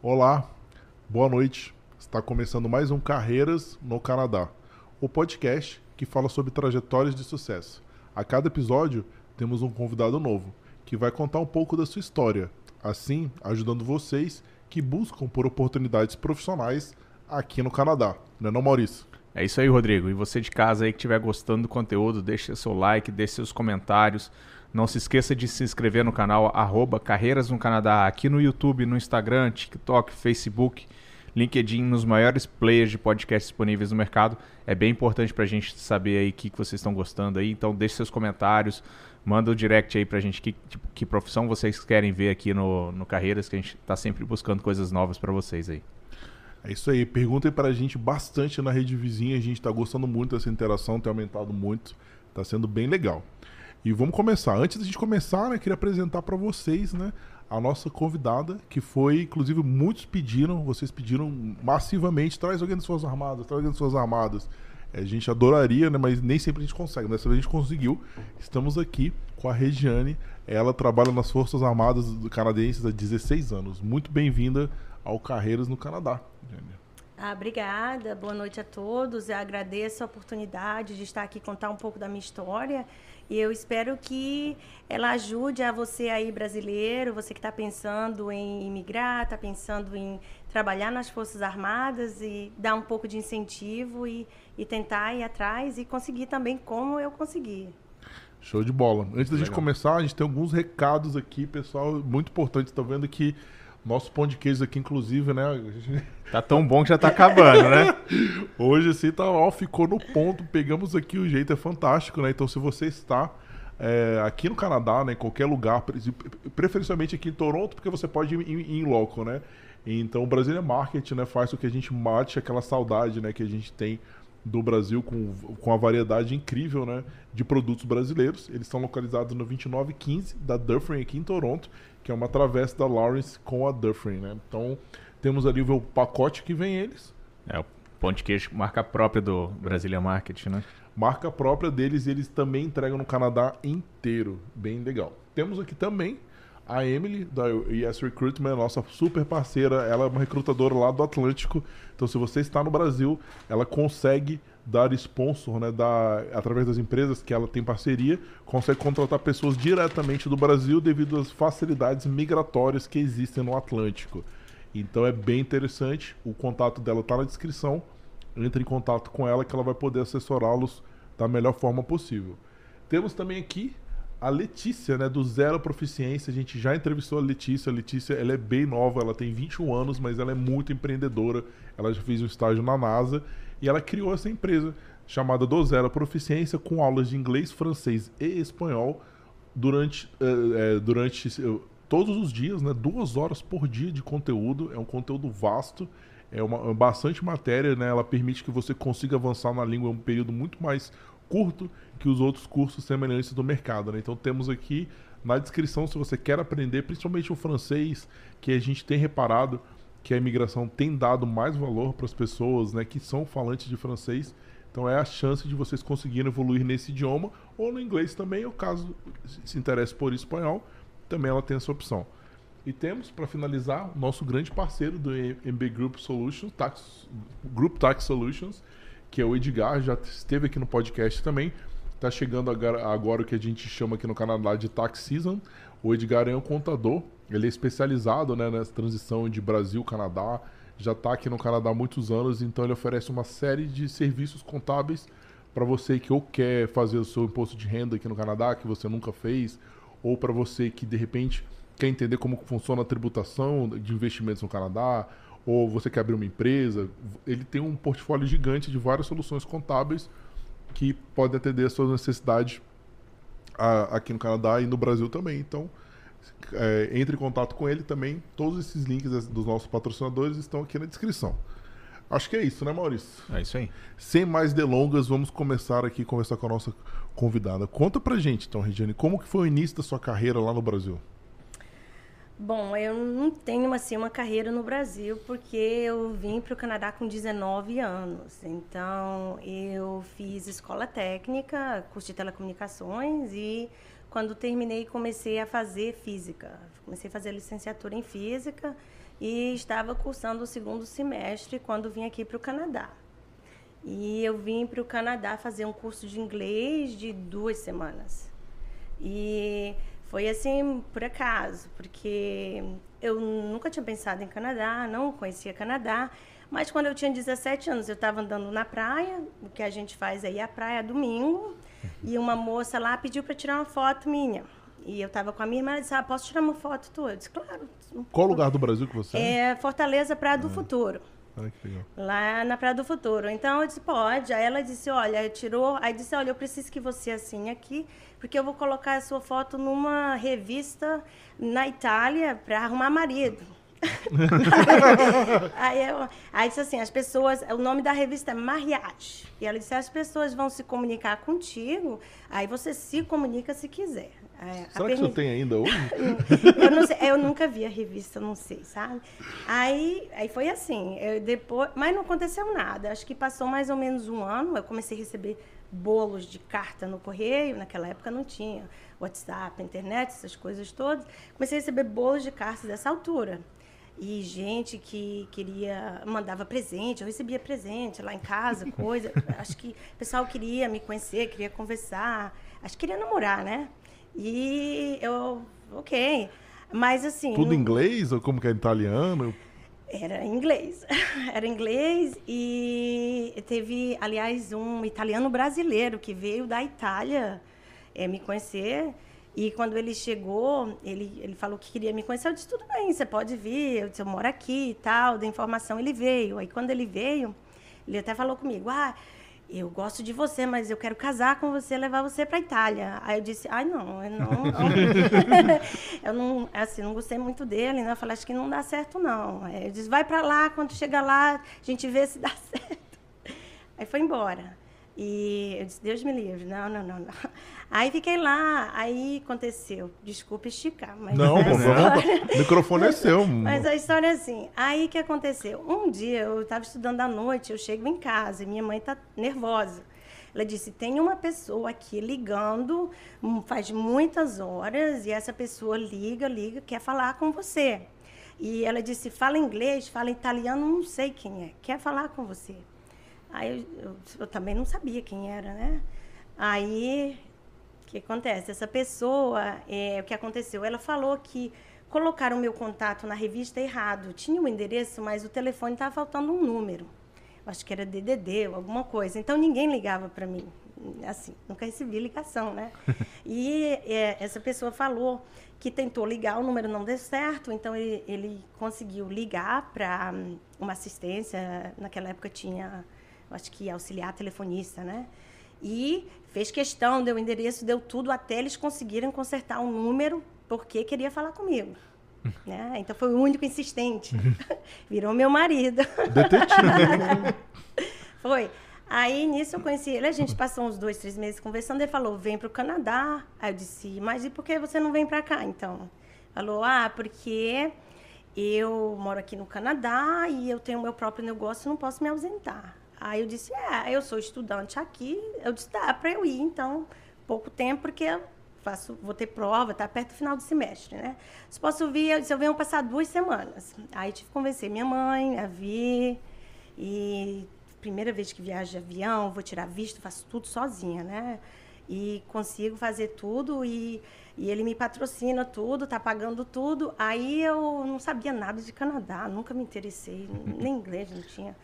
Olá, boa noite. Está começando mais um Carreiras no Canadá, o podcast que fala sobre trajetórias de sucesso. A cada episódio temos um convidado novo que vai contar um pouco da sua história, assim ajudando vocês que buscam por oportunidades profissionais aqui no Canadá. Não é não, Maurício? É isso aí, Rodrigo. E você de casa aí que estiver gostando do conteúdo, deixe seu like, deixe seus comentários. Não se esqueça de se inscrever no canal arroba Carreiras no Canadá, aqui no YouTube, no Instagram, TikTok, Facebook, LinkedIn, nos maiores players de podcast disponíveis no mercado. É bem importante para a gente saber aí o que, que vocês estão gostando aí. Então deixe seus comentários, manda o um direct aí para a gente que, tipo, que profissão vocês querem ver aqui no, no Carreiras, que a gente está sempre buscando coisas novas para vocês aí. É isso aí. Perguntem para a gente bastante na rede vizinha. A gente está gostando muito dessa interação, tem aumentado muito. Está sendo bem legal. E vamos começar. Antes da gente começar, né, queria apresentar para vocês, né, a nossa convidada, que foi, inclusive, muitos pediram, vocês pediram massivamente, traz alguém das Forças Armadas, traz alguém das Forças Armadas. A gente adoraria, né, mas nem sempre a gente consegue. Dessa vez a gente conseguiu. Estamos aqui com a Regiane. Ela trabalha nas Forças Armadas canadenses há 16 anos. Muito bem-vinda ao Carreiras no Canadá. Ah, obrigada, boa noite a todos. Eu agradeço a oportunidade de estar aqui contar um pouco da minha história e eu espero que ela ajude a você aí brasileiro, você que está pensando em imigrar, está pensando em trabalhar nas Forças Armadas e dar um pouco de incentivo e, e tentar ir atrás e conseguir também como eu consegui. Show de bola. Antes da Legal. gente começar, a gente tem alguns recados aqui, pessoal, muito importantes. Estou vendo que nosso pão de queijo aqui, inclusive, né? Tá tão bom que já tá acabando, né? Hoje, assim, tá, ó, ficou no ponto. Pegamos aqui, o jeito é fantástico, né? Então, se você está é, aqui no Canadá, né, em qualquer lugar, preferencialmente aqui em Toronto, porque você pode ir em, loco, né? Então, o Brasília Market, né, faz com que a gente mate aquela saudade, né, que a gente tem do Brasil com, com a variedade incrível, né, de produtos brasileiros. Eles estão localizados no 2915 da Dufferin aqui em Toronto que é uma travessa da Lawrence com a Dufferin, né? Então, temos ali o pacote que vem eles. É, o pão de queijo, marca própria do Brasília Market, né? Marca própria deles e eles também entregam no Canadá inteiro. Bem legal. Temos aqui também a Emily, da Yes Recruitment, nossa super parceira. Ela é uma recrutadora lá do Atlântico. Então, se você está no Brasil, ela consegue dar sponsor, né, da, através das empresas que ela tem parceria, consegue contratar pessoas diretamente do Brasil devido às facilidades migratórias que existem no Atlântico. Então é bem interessante, o contato dela está na descrição. Entre em contato com ela que ela vai poder assessorá-los da melhor forma possível. Temos também aqui a Letícia, né, do Zero Proficiência. A gente já entrevistou a Letícia. A Letícia ela é bem nova, ela tem 21 anos, mas ela é muito empreendedora. Ela já fez um estágio na NASA e ela criou essa empresa chamada Do Zero Proficiência com aulas de inglês, francês e espanhol durante, é, é, durante todos os dias, né, duas horas por dia de conteúdo. É um conteúdo vasto, é uma, é bastante matéria, né, ela permite que você consiga avançar na língua em um período muito mais curto que os outros cursos semelhantes do mercado. Né? Então temos aqui na descrição se você quer aprender, principalmente o francês, que a gente tem reparado que a imigração tem dado mais valor para as pessoas né, que são falantes de francês. Então é a chance de vocês conseguirem evoluir nesse idioma ou no inglês também, ou caso se interesse por espanhol, também ela tem essa opção. E temos, para finalizar, o nosso grande parceiro do MB Group Solutions, Tax, Group Tax Solutions, que é o Edgar, já esteve aqui no podcast também. Está chegando agora, agora o que a gente chama aqui no Canadá de Tax Season. O Edgar é um contador ele é especializado né, nessa transição de Brasil-Canadá, já está aqui no Canadá há muitos anos, então ele oferece uma série de serviços contábeis para você que ou quer fazer o seu imposto de renda aqui no Canadá, que você nunca fez, ou para você que de repente quer entender como funciona a tributação de investimentos no Canadá, ou você quer abrir uma empresa. Ele tem um portfólio gigante de várias soluções contábeis que podem atender às suas necessidades aqui no Canadá e no Brasil também. Então, é, entre em contato com ele também. Todos esses links dos nossos patrocinadores estão aqui na descrição. Acho que é isso, né, Maurício? É isso aí. Sem mais delongas, vamos começar aqui a conversar com a nossa convidada. Conta pra gente, então, Regiane, como que foi o início da sua carreira lá no Brasil? Bom, eu não tenho assim uma carreira no Brasil porque eu vim para o Canadá com 19 anos. Então, eu fiz escola técnica, curso de telecomunicações e quando terminei, comecei a fazer física. Comecei a fazer licenciatura em física e estava cursando o segundo semestre quando vim aqui para o Canadá. E eu vim para o Canadá fazer um curso de inglês de duas semanas. E foi assim, por acaso, porque eu nunca tinha pensado em Canadá, não conhecia Canadá. Mas quando eu tinha 17 anos, eu estava andando na praia, o que a gente faz aí, a praia domingo, e uma moça lá pediu para tirar uma foto minha. E eu estava com a minha irmã, ela disse, ah, posso tirar uma foto tua? Eu disse, claro. Qual lugar do Brasil que você é? É Fortaleza, Praia do Ah. Futuro. Ai, que legal. Lá na Praia do Futuro. Então eu disse, pode. Aí ela disse, olha, tirou. Aí disse, olha, eu preciso que você assine aqui, porque eu vou colocar a sua foto numa revista na Itália para arrumar marido. aí, eu, aí disse assim, as pessoas, o nome da revista é Mariage. E ela disse, as pessoas vão se comunicar contigo, aí você se comunica se quiser. É, Será que você permissão- tem ainda hoje? eu, sei, eu nunca vi a revista, não sei, sabe? Aí, aí foi assim, depois, mas não aconteceu nada. Acho que passou mais ou menos um ano, eu comecei a receber bolos de carta no correio, naquela época não tinha WhatsApp, internet, essas coisas todas. Comecei a receber bolos de cartas dessa altura. E gente que queria, mandava presente, eu recebia presente lá em casa, coisa. Acho que o pessoal queria me conhecer, queria conversar, acho que queria namorar, né? E eu, ok. Mas assim. Tudo não- em inglês ou como que é italiano? Era inglês. Era inglês e teve, aliás, um italiano brasileiro que veio da Itália eh, me conhecer. E quando ele chegou, ele, ele falou que queria me conhecer. Eu disse, tudo bem, você pode vir. Eu disse, eu moro aqui e tal. Da informação, ele veio. Aí quando ele veio, ele até falou comigo, ah, eu gosto de você, mas eu quero casar com você, levar você para Itália. Aí eu disse, ai não, eu não, não. eu não, assim, não gostei muito dele, né? Eu falei, acho que não dá certo não. Aí eu disse, vai para lá, quando chega lá, a gente vê se dá certo. Aí foi embora. E eu disse, Deus me livre, não, não, não, não. Aí fiquei lá, aí aconteceu. Desculpa esticar, mas Não, pô, história- vamos- o microfone é seu. mas a história é assim. Aí que aconteceu? Um dia eu estava estudando à noite, eu chego em casa e minha mãe está nervosa. Ela disse: tem uma pessoa aqui ligando, hum, faz muitas horas, e essa pessoa liga, liga, quer falar com você. E ela disse: fala inglês, fala italiano, não sei quem é, quer falar com você. Aí eu, eu- eu também não sabia quem era, né? Aí que acontece? Essa pessoa, é, o que aconteceu? Ela falou que colocaram o meu contato na revista errado. Tinha o endereço, mas o telefone estava faltando um número. Eu acho que era DDD ou alguma coisa. Então ninguém ligava para mim. Assim, nunca recebi ligação, né? e é, essa pessoa falou que tentou ligar, o número não deu certo, então ele, ele conseguiu ligar para uma assistência. Naquela época tinha, eu acho que auxiliar telefonista, né? E fez questão, deu o endereço, deu tudo, até eles conseguirem consertar um número, porque queria falar comigo. né? Então foi o único insistente. Virou meu marido. Detetive. Foi. Aí nisso eu conheci ele, a gente passou uns dois, três meses conversando. Ele falou: vem para o Canadá. Aí eu disse: mas e por que você não vem para cá então? Falou: ah, porque eu moro aqui no Canadá e eu tenho meu próprio negócio, não posso me ausentar. Aí eu disse: é, eu sou estudante aqui. Eu disse: dá para eu ir então, pouco tempo, porque eu faço, vou ter prova, tá perto do final do semestre, né? Se posso vir, eu disse: eu venho passar duas semanas. Aí tive que convencer minha mãe a vir. E primeira vez que viajo de avião, vou tirar visto, faço tudo sozinha, né? E consigo fazer tudo e, e ele me patrocina tudo, tá pagando tudo. Aí eu não sabia nada de Canadá, nunca me interessei, nem inglês não tinha.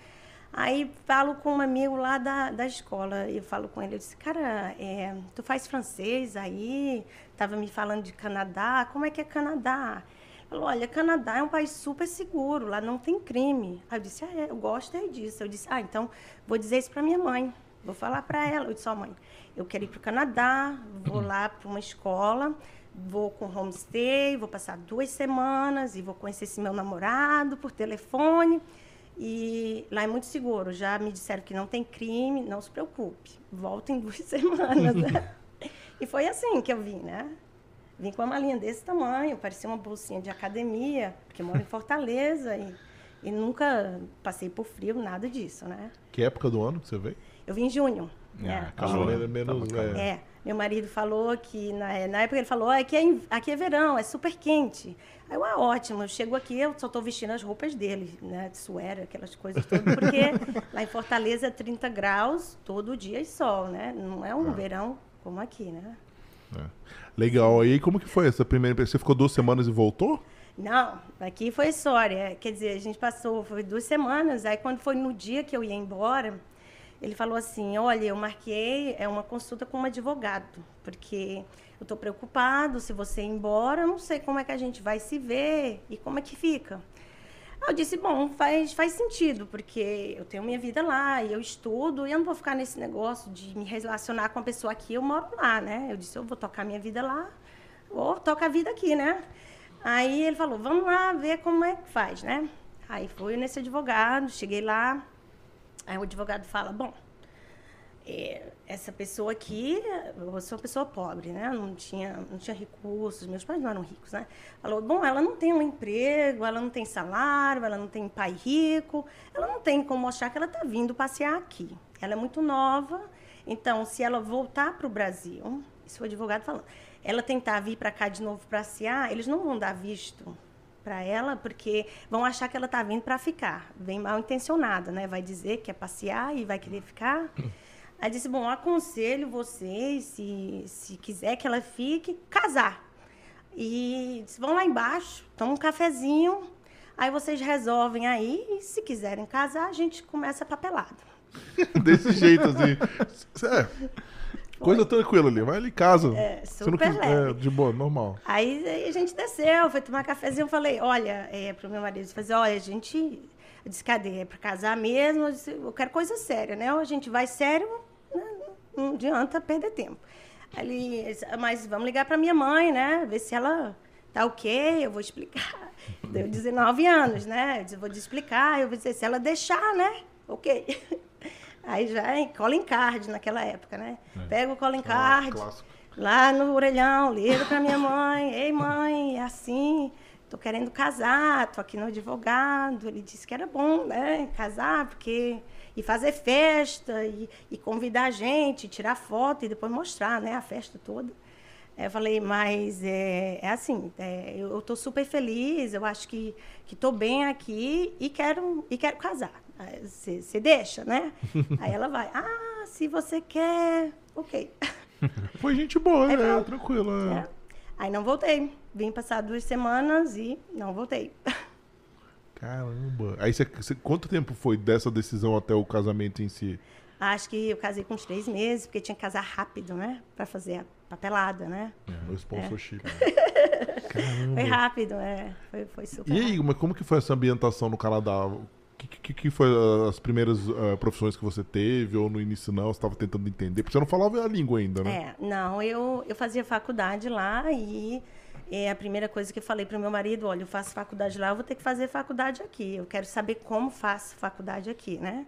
Aí falo com um amigo lá da, da escola, eu falo com ele, eu disse, cara, é, tu faz francês aí? Tava me falando de Canadá, como é que é Canadá? Falou, olha, Canadá é um país super seguro, lá não tem crime. Aí eu disse, ah, é, eu gosto é disso. Eu disse, ah, então vou dizer isso para minha mãe, vou falar para ela. Eu disse, ó, mãe, eu quero ir para o Canadá, vou lá para uma escola, vou com homestay, vou passar duas semanas e vou conhecer esse meu namorado por telefone. E lá é muito seguro, já me disseram que não tem crime, não se preocupe, volta em duas semanas. né? e foi assim que eu vim, né? Vim com uma malinha desse tamanho, parecia uma bolsinha de academia, porque eu moro em Fortaleza e, e nunca passei por frio, nada disso, né? que época do ano que você veio? Eu vim em junho. Ah, né? calor. menos, menos, calor. é. É, Meu marido falou que, na, na época, ele falou: ah, aqui, é, aqui é verão, é super quente. Aí eu, ah, ótimo, eu chego aqui, eu só estou vestindo as roupas dele, né? De suéter, aquelas coisas todas, porque lá em Fortaleza é 30 graus todo dia e sol, né? Não é um ah. verão como aqui, né? É. Legal. E como que foi essa primeira? Você ficou duas semanas e voltou? Não, aqui foi história. Quer dizer, a gente passou, foi duas semanas. Aí, quando foi no dia que eu ia embora, ele falou assim: Olha, eu marquei é uma consulta com um advogado, porque eu estou preocupado. Se você ir embora, eu não sei como é que a gente vai se ver e como é que fica. Eu disse, bom, faz, faz sentido, porque eu tenho minha vida lá e eu estudo e eu não vou ficar nesse negócio de me relacionar com a pessoa aqui, eu moro lá, né? Eu disse, eu vou tocar minha vida lá, ou toca a vida aqui, né? Aí ele falou, vamos lá ver como é que faz, né? Aí fui nesse advogado, cheguei lá, aí o advogado fala, bom, essa pessoa aqui, eu sou uma pessoa pobre, né? Não tinha, não tinha recursos, meus pais não eram ricos, né? Falou, bom, ela não tem um emprego, ela não tem salário, ela não tem pai rico, ela não tem como mostrar que ela está vindo passear aqui. Ela é muito nova, então se ela voltar para o Brasil, isso o advogado falando, ela tentar vir para cá de novo passear, eles não vão dar visto para ela, porque vão achar que ela está vindo para ficar. Vem mal intencionada, né? Vai dizer que é passear e vai querer ficar. Aí disse, bom, aconselho vocês, se, se quiser que ela fique, casar. E disse, vão lá embaixo, tomam um cafezinho, aí vocês resolvem aí, e se quiserem casar, a gente começa a papelada. Desse jeito, assim. É. Coisa tranquila ali, vai ali casa. É, super quis, é, de boa, normal. Aí, aí, a gente desceu, foi tomar cafezinho, eu falei, olha, é, pro meu marido, fazer, olha, a gente, eu disse, cadê? É pra casar mesmo? Eu, disse, eu quero coisa séria, né? Ou a gente vai sério, não adianta perder tempo. Ele, mas vamos ligar para minha mãe, né? Ver se ela tá ok, eu vou explicar. Deu 19 anos, né? Eu vou te explicar, eu vou dizer, se ela deixar, né? Ok. Aí já é calling card naquela época, né? É. Pega o calling card, lá no orelhão, ligo para minha mãe, ei mãe, é assim, tô querendo casar, tô aqui no advogado. Ele disse que era bom, né? Casar, porque e fazer festa e, e convidar a gente, tirar foto e depois mostrar né, a festa toda. Eu falei, mas é, é assim, é, eu estou super feliz, eu acho que estou bem aqui e quero, e quero casar. Você deixa, né? Aí ela vai, ah, se você quer, ok. Foi gente boa, é, né? Tranquila. É. Aí não voltei. Vim passar duas semanas e não voltei. Caramba. Aí você, você, quanto tempo foi dessa decisão até o casamento em si? Acho que eu casei com uns três meses, porque tinha que casar rápido, né? Pra fazer a papelada, né? É, no sponsorship. É. foi rápido, é. Foi, foi super. E aí, mas como que foi essa ambientação no Canadá? Que, que foi as primeiras uh, profissões que você teve? Ou no início não? Você estava tentando entender? Porque você não falava a língua ainda, né? É, não. Eu, eu fazia faculdade lá e é a primeira coisa que eu falei para o meu marido, olha, eu faço faculdade lá, eu vou ter que fazer faculdade aqui. Eu quero saber como faço faculdade aqui, né?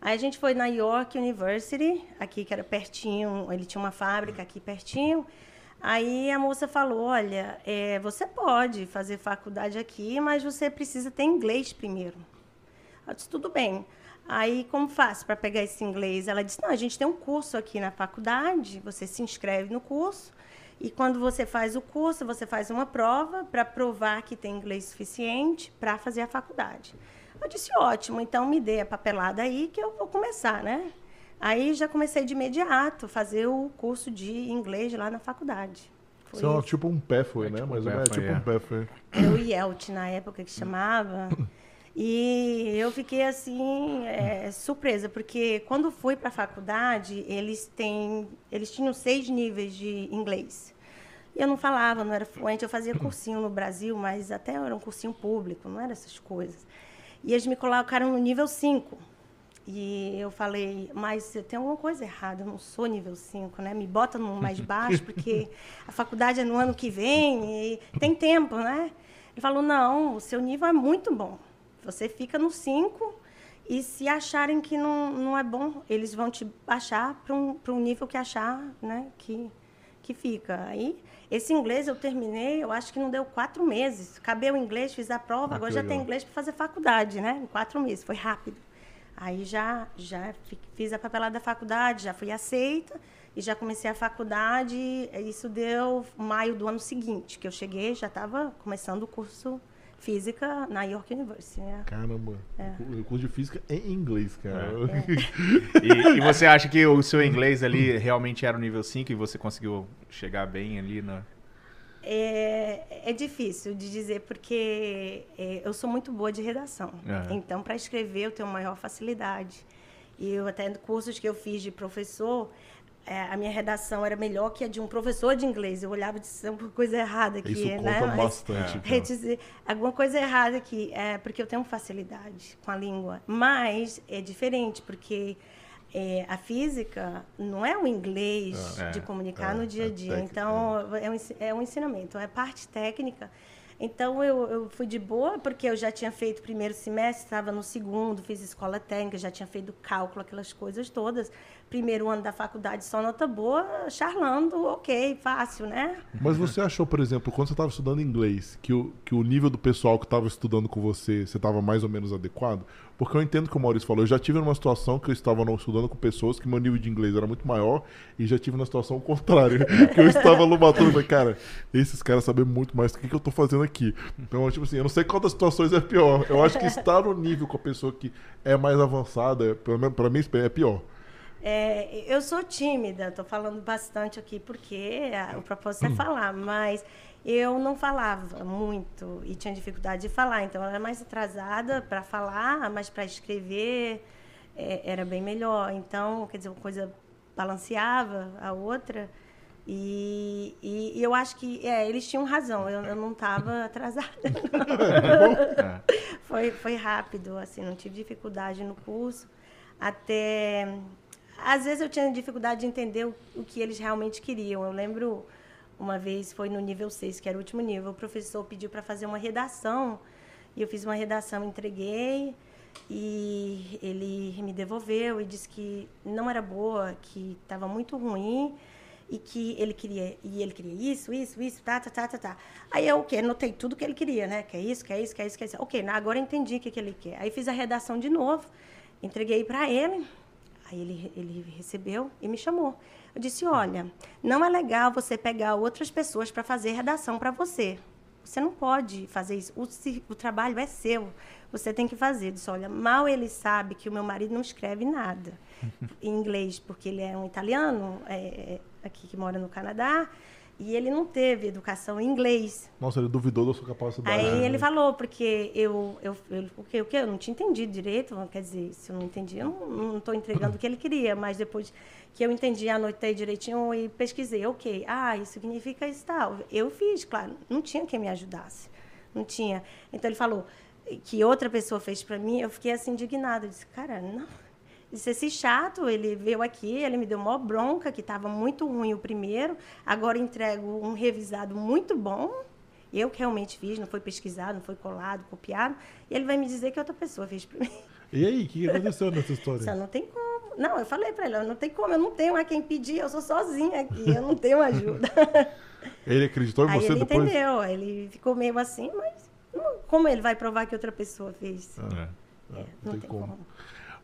Aí a gente foi na York University, aqui que era pertinho, ele tinha uma fábrica aqui pertinho. Aí a moça falou, olha, é, você pode fazer faculdade aqui, mas você precisa ter inglês primeiro. Eu disse, tudo bem. Aí, como faço para pegar esse inglês? Ela disse, não, a gente tem um curso aqui na faculdade, você se inscreve no curso, e quando você faz o curso, você faz uma prova para provar que tem inglês suficiente para fazer a faculdade. Eu disse, ótimo, então me dê a papelada aí que eu vou começar, né? Aí já comecei de imediato fazer o curso de inglês lá na faculdade. Foi Isso é tipo um pé foi, é né? Tipo Mas um é tipo é. um pé foi. Era o IELT na época que chamava. E eu fiquei assim é, surpresa porque quando fui para a faculdade eles têm eles tinham seis níveis de inglês. E eu não falava, não era fluente. Eu fazia cursinho no Brasil, mas até era um cursinho público, não era essas coisas. E eles me colocaram no nível 5. E eu falei, mas tem alguma coisa errada, eu não sou nível 5, né? Me bota no mais baixo, porque a faculdade é no ano que vem e tem tempo, né? Ele falou, não, o seu nível é muito bom. Você fica no 5 e se acharem que não, não é bom, eles vão te baixar para um, um nível que achar né, que, que fica. Aí, esse inglês eu terminei, eu acho que não deu quatro meses. Acabei o inglês, fiz a prova, ah, agora já tem inglês para fazer faculdade, né? Em quatro meses, foi rápido. Aí já, já fiz a papelada da faculdade, já fui aceita, e já comecei a faculdade. Isso deu maio do ano seguinte, que eu cheguei, já estava começando o curso física na York University, né? Caramba, é. o curso de física é em inglês, cara. É. e, e, você acha que o seu inglês ali realmente era o nível 5 e você conseguiu chegar bem ali na... É, é difícil de dizer porque é, eu sou muito boa de redação. É. Então, para escrever, eu tenho maior facilidade. E eu até cursos que eu fiz de professor, é, a minha redação era melhor que a de um professor de inglês. Eu olhava e disse, alguma coisa errada aqui, Isso né? Conta bastante. É, dizer, alguma coisa errada aqui, é, porque eu tenho facilidade com a língua. Mas é diferente, porque é, a física não é o inglês é, de comunicar no dia a dia. então, é um, é um ensinamento, é parte técnica então eu, eu fui de boa, porque eu já tinha feito o primeiro semestre, estava no segundo, fiz escola técnica, já tinha feito cálculo, aquelas coisas todas. Primeiro ano da faculdade, só nota boa, charlando, ok, fácil, né? Mas você achou, por exemplo, quando você estava estudando inglês, que o, que o nível do pessoal que estava estudando com você, você estava mais ou menos adequado? Porque eu entendo que o Maurício falou. Eu já tive numa situação que eu estava estudando com pessoas que meu nível de inglês era muito maior e já tive na situação contrária. que eu estava e falei, cara, esses caras sabem muito mais do que, que eu estou fazendo aqui. Então, tipo assim, eu não sei qual das situações é pior. Eu acho que estar no nível com a pessoa que é mais avançada, para mim, é pior. É, eu sou tímida, estou falando bastante aqui porque o propósito é hum. falar, mas eu não falava muito e tinha dificuldade de falar, então eu era mais atrasada para falar, mas para escrever é, era bem melhor. Então, quer dizer, uma coisa balanceava a outra. E, e, e eu acho que é, eles tinham razão, eu, eu não estava atrasada. foi, foi rápido, assim, não tive dificuldade no curso. Até. Às vezes eu tinha dificuldade de entender o, o que eles realmente queriam. Eu lembro uma vez foi no nível 6, que era o último nível, o professor pediu para fazer uma redação, e eu fiz uma redação, entreguei, e ele me devolveu e disse que não era boa, que estava muito ruim e que ele queria e ele queria isso, isso, isso, tá, tá, tá, tá, tá. Aí eu okay, Anotei tudo que ele queria, né? Que é isso, que é isso, que é isso, que é isso. Ok, agora eu entendi o que, que ele quer. Aí fiz a redação de novo, entreguei para ele. Aí ele, ele recebeu e me chamou. Eu disse: olha, não é legal você pegar outras pessoas para fazer redação para você. Você não pode fazer isso. O, o, trabalho é seu. Você tem que fazer. Eu disse, olha, mal ele sabe que o meu marido não escreve nada em inglês, porque ele é um italiano é, é, aqui que mora no Canadá. E ele não teve educação em inglês. Nossa, ele duvidou da sua capacidade. Aí né? ele falou, porque eu, eu, eu, o que, o que? Eu não tinha entendido direito, quer dizer, se eu não entendi, eu não estou entregando o que ele queria, mas depois que eu entendi, anotei direitinho e pesquisei, ok, ah, isso significa isso tal. Eu fiz, claro, não tinha quem me ajudasse, não tinha. Então ele falou que outra pessoa fez para mim, eu fiquei assim indignada, eu disse, cara, não disse, esse chato, ele veio aqui, ele me deu uma bronca, que estava muito ruim o primeiro, agora entrego um revisado muito bom, eu que realmente fiz, não foi pesquisado, não foi colado, copiado, e ele vai me dizer que outra pessoa fez para mim. E aí, o que aconteceu nessa história? Só não tem como. Não, eu falei para ele, não tem como, eu não tenho a quem pedir, eu sou sozinha aqui, eu não tenho ajuda. ele acreditou em aí você ele depois? Ele entendeu, ele ficou meio assim, mas como ele vai provar que outra pessoa fez? Ah, é, é, não, não, tem, tem como. como.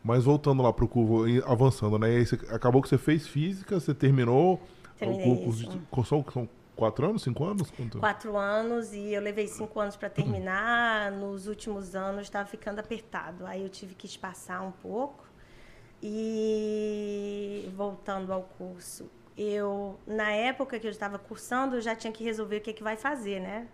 Mas voltando lá para o curvo, avançando, né? Você, acabou que você fez física, você terminou Terminei o curso. De, são, são quatro anos, cinco anos? Quanto? Quatro anos e eu levei cinco anos para terminar. Nos últimos anos estava ficando apertado. Aí eu tive que espaçar um pouco. E voltando ao curso, eu na época que eu estava cursando, eu já tinha que resolver o que, que vai fazer, né?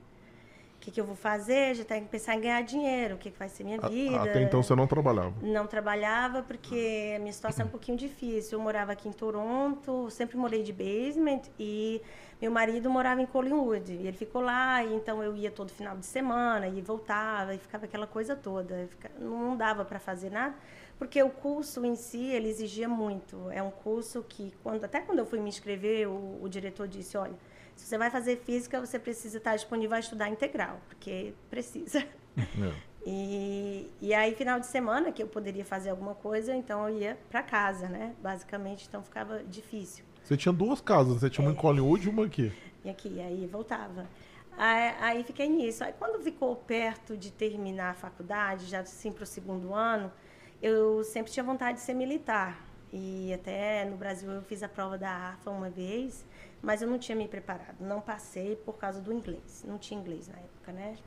Que, que eu vou fazer? Já tem que pensar em ganhar dinheiro, o que, que vai ser minha vida. Até então você não trabalhava? Não trabalhava porque a minha situação é um pouquinho difícil. Eu morava aqui em Toronto, sempre morei de basement e meu marido morava em Collingwood. E ele ficou lá, e então eu ia todo final de semana e voltava e ficava aquela coisa toda. Não dava para fazer nada, porque o curso em si ele exigia muito. É um curso que quando até quando eu fui me inscrever, o, o diretor disse, olha, se você vai fazer física, você precisa estar disponível a estudar integral, porque precisa. É. E, e aí, final de semana, que eu poderia fazer alguma coisa, então eu ia para casa, né? Basicamente, então ficava difícil. Você tinha duas casas, você tinha uma é. em Collingwood e uma aqui. E aqui, aí voltava. Aí, aí, fiquei nisso. Aí quando ficou perto de terminar a faculdade, já assim para o segundo ano, eu sempre tinha vontade de ser militar. E até no Brasil eu fiz a prova da ARFA uma vez, mas eu não tinha me preparado. Não passei por causa do inglês. Não tinha inglês na época, né?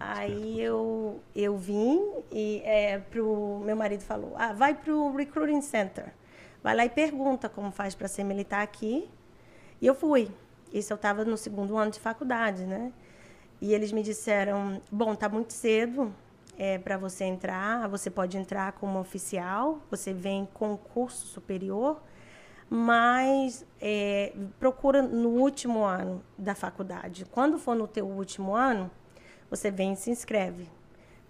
Aí eu, eu vim e é, pro meu marido falou: ah, vai pro Recruiting Center. Vai lá e pergunta como faz para ser militar aqui. E eu fui. Isso eu estava no segundo ano de faculdade, né? E eles me disseram: bom, tá muito cedo é, para você entrar. Você pode entrar como oficial. Você vem com curso superior, mas é, procura no último ano da faculdade. Quando for no teu último ano, você vem e se inscreve.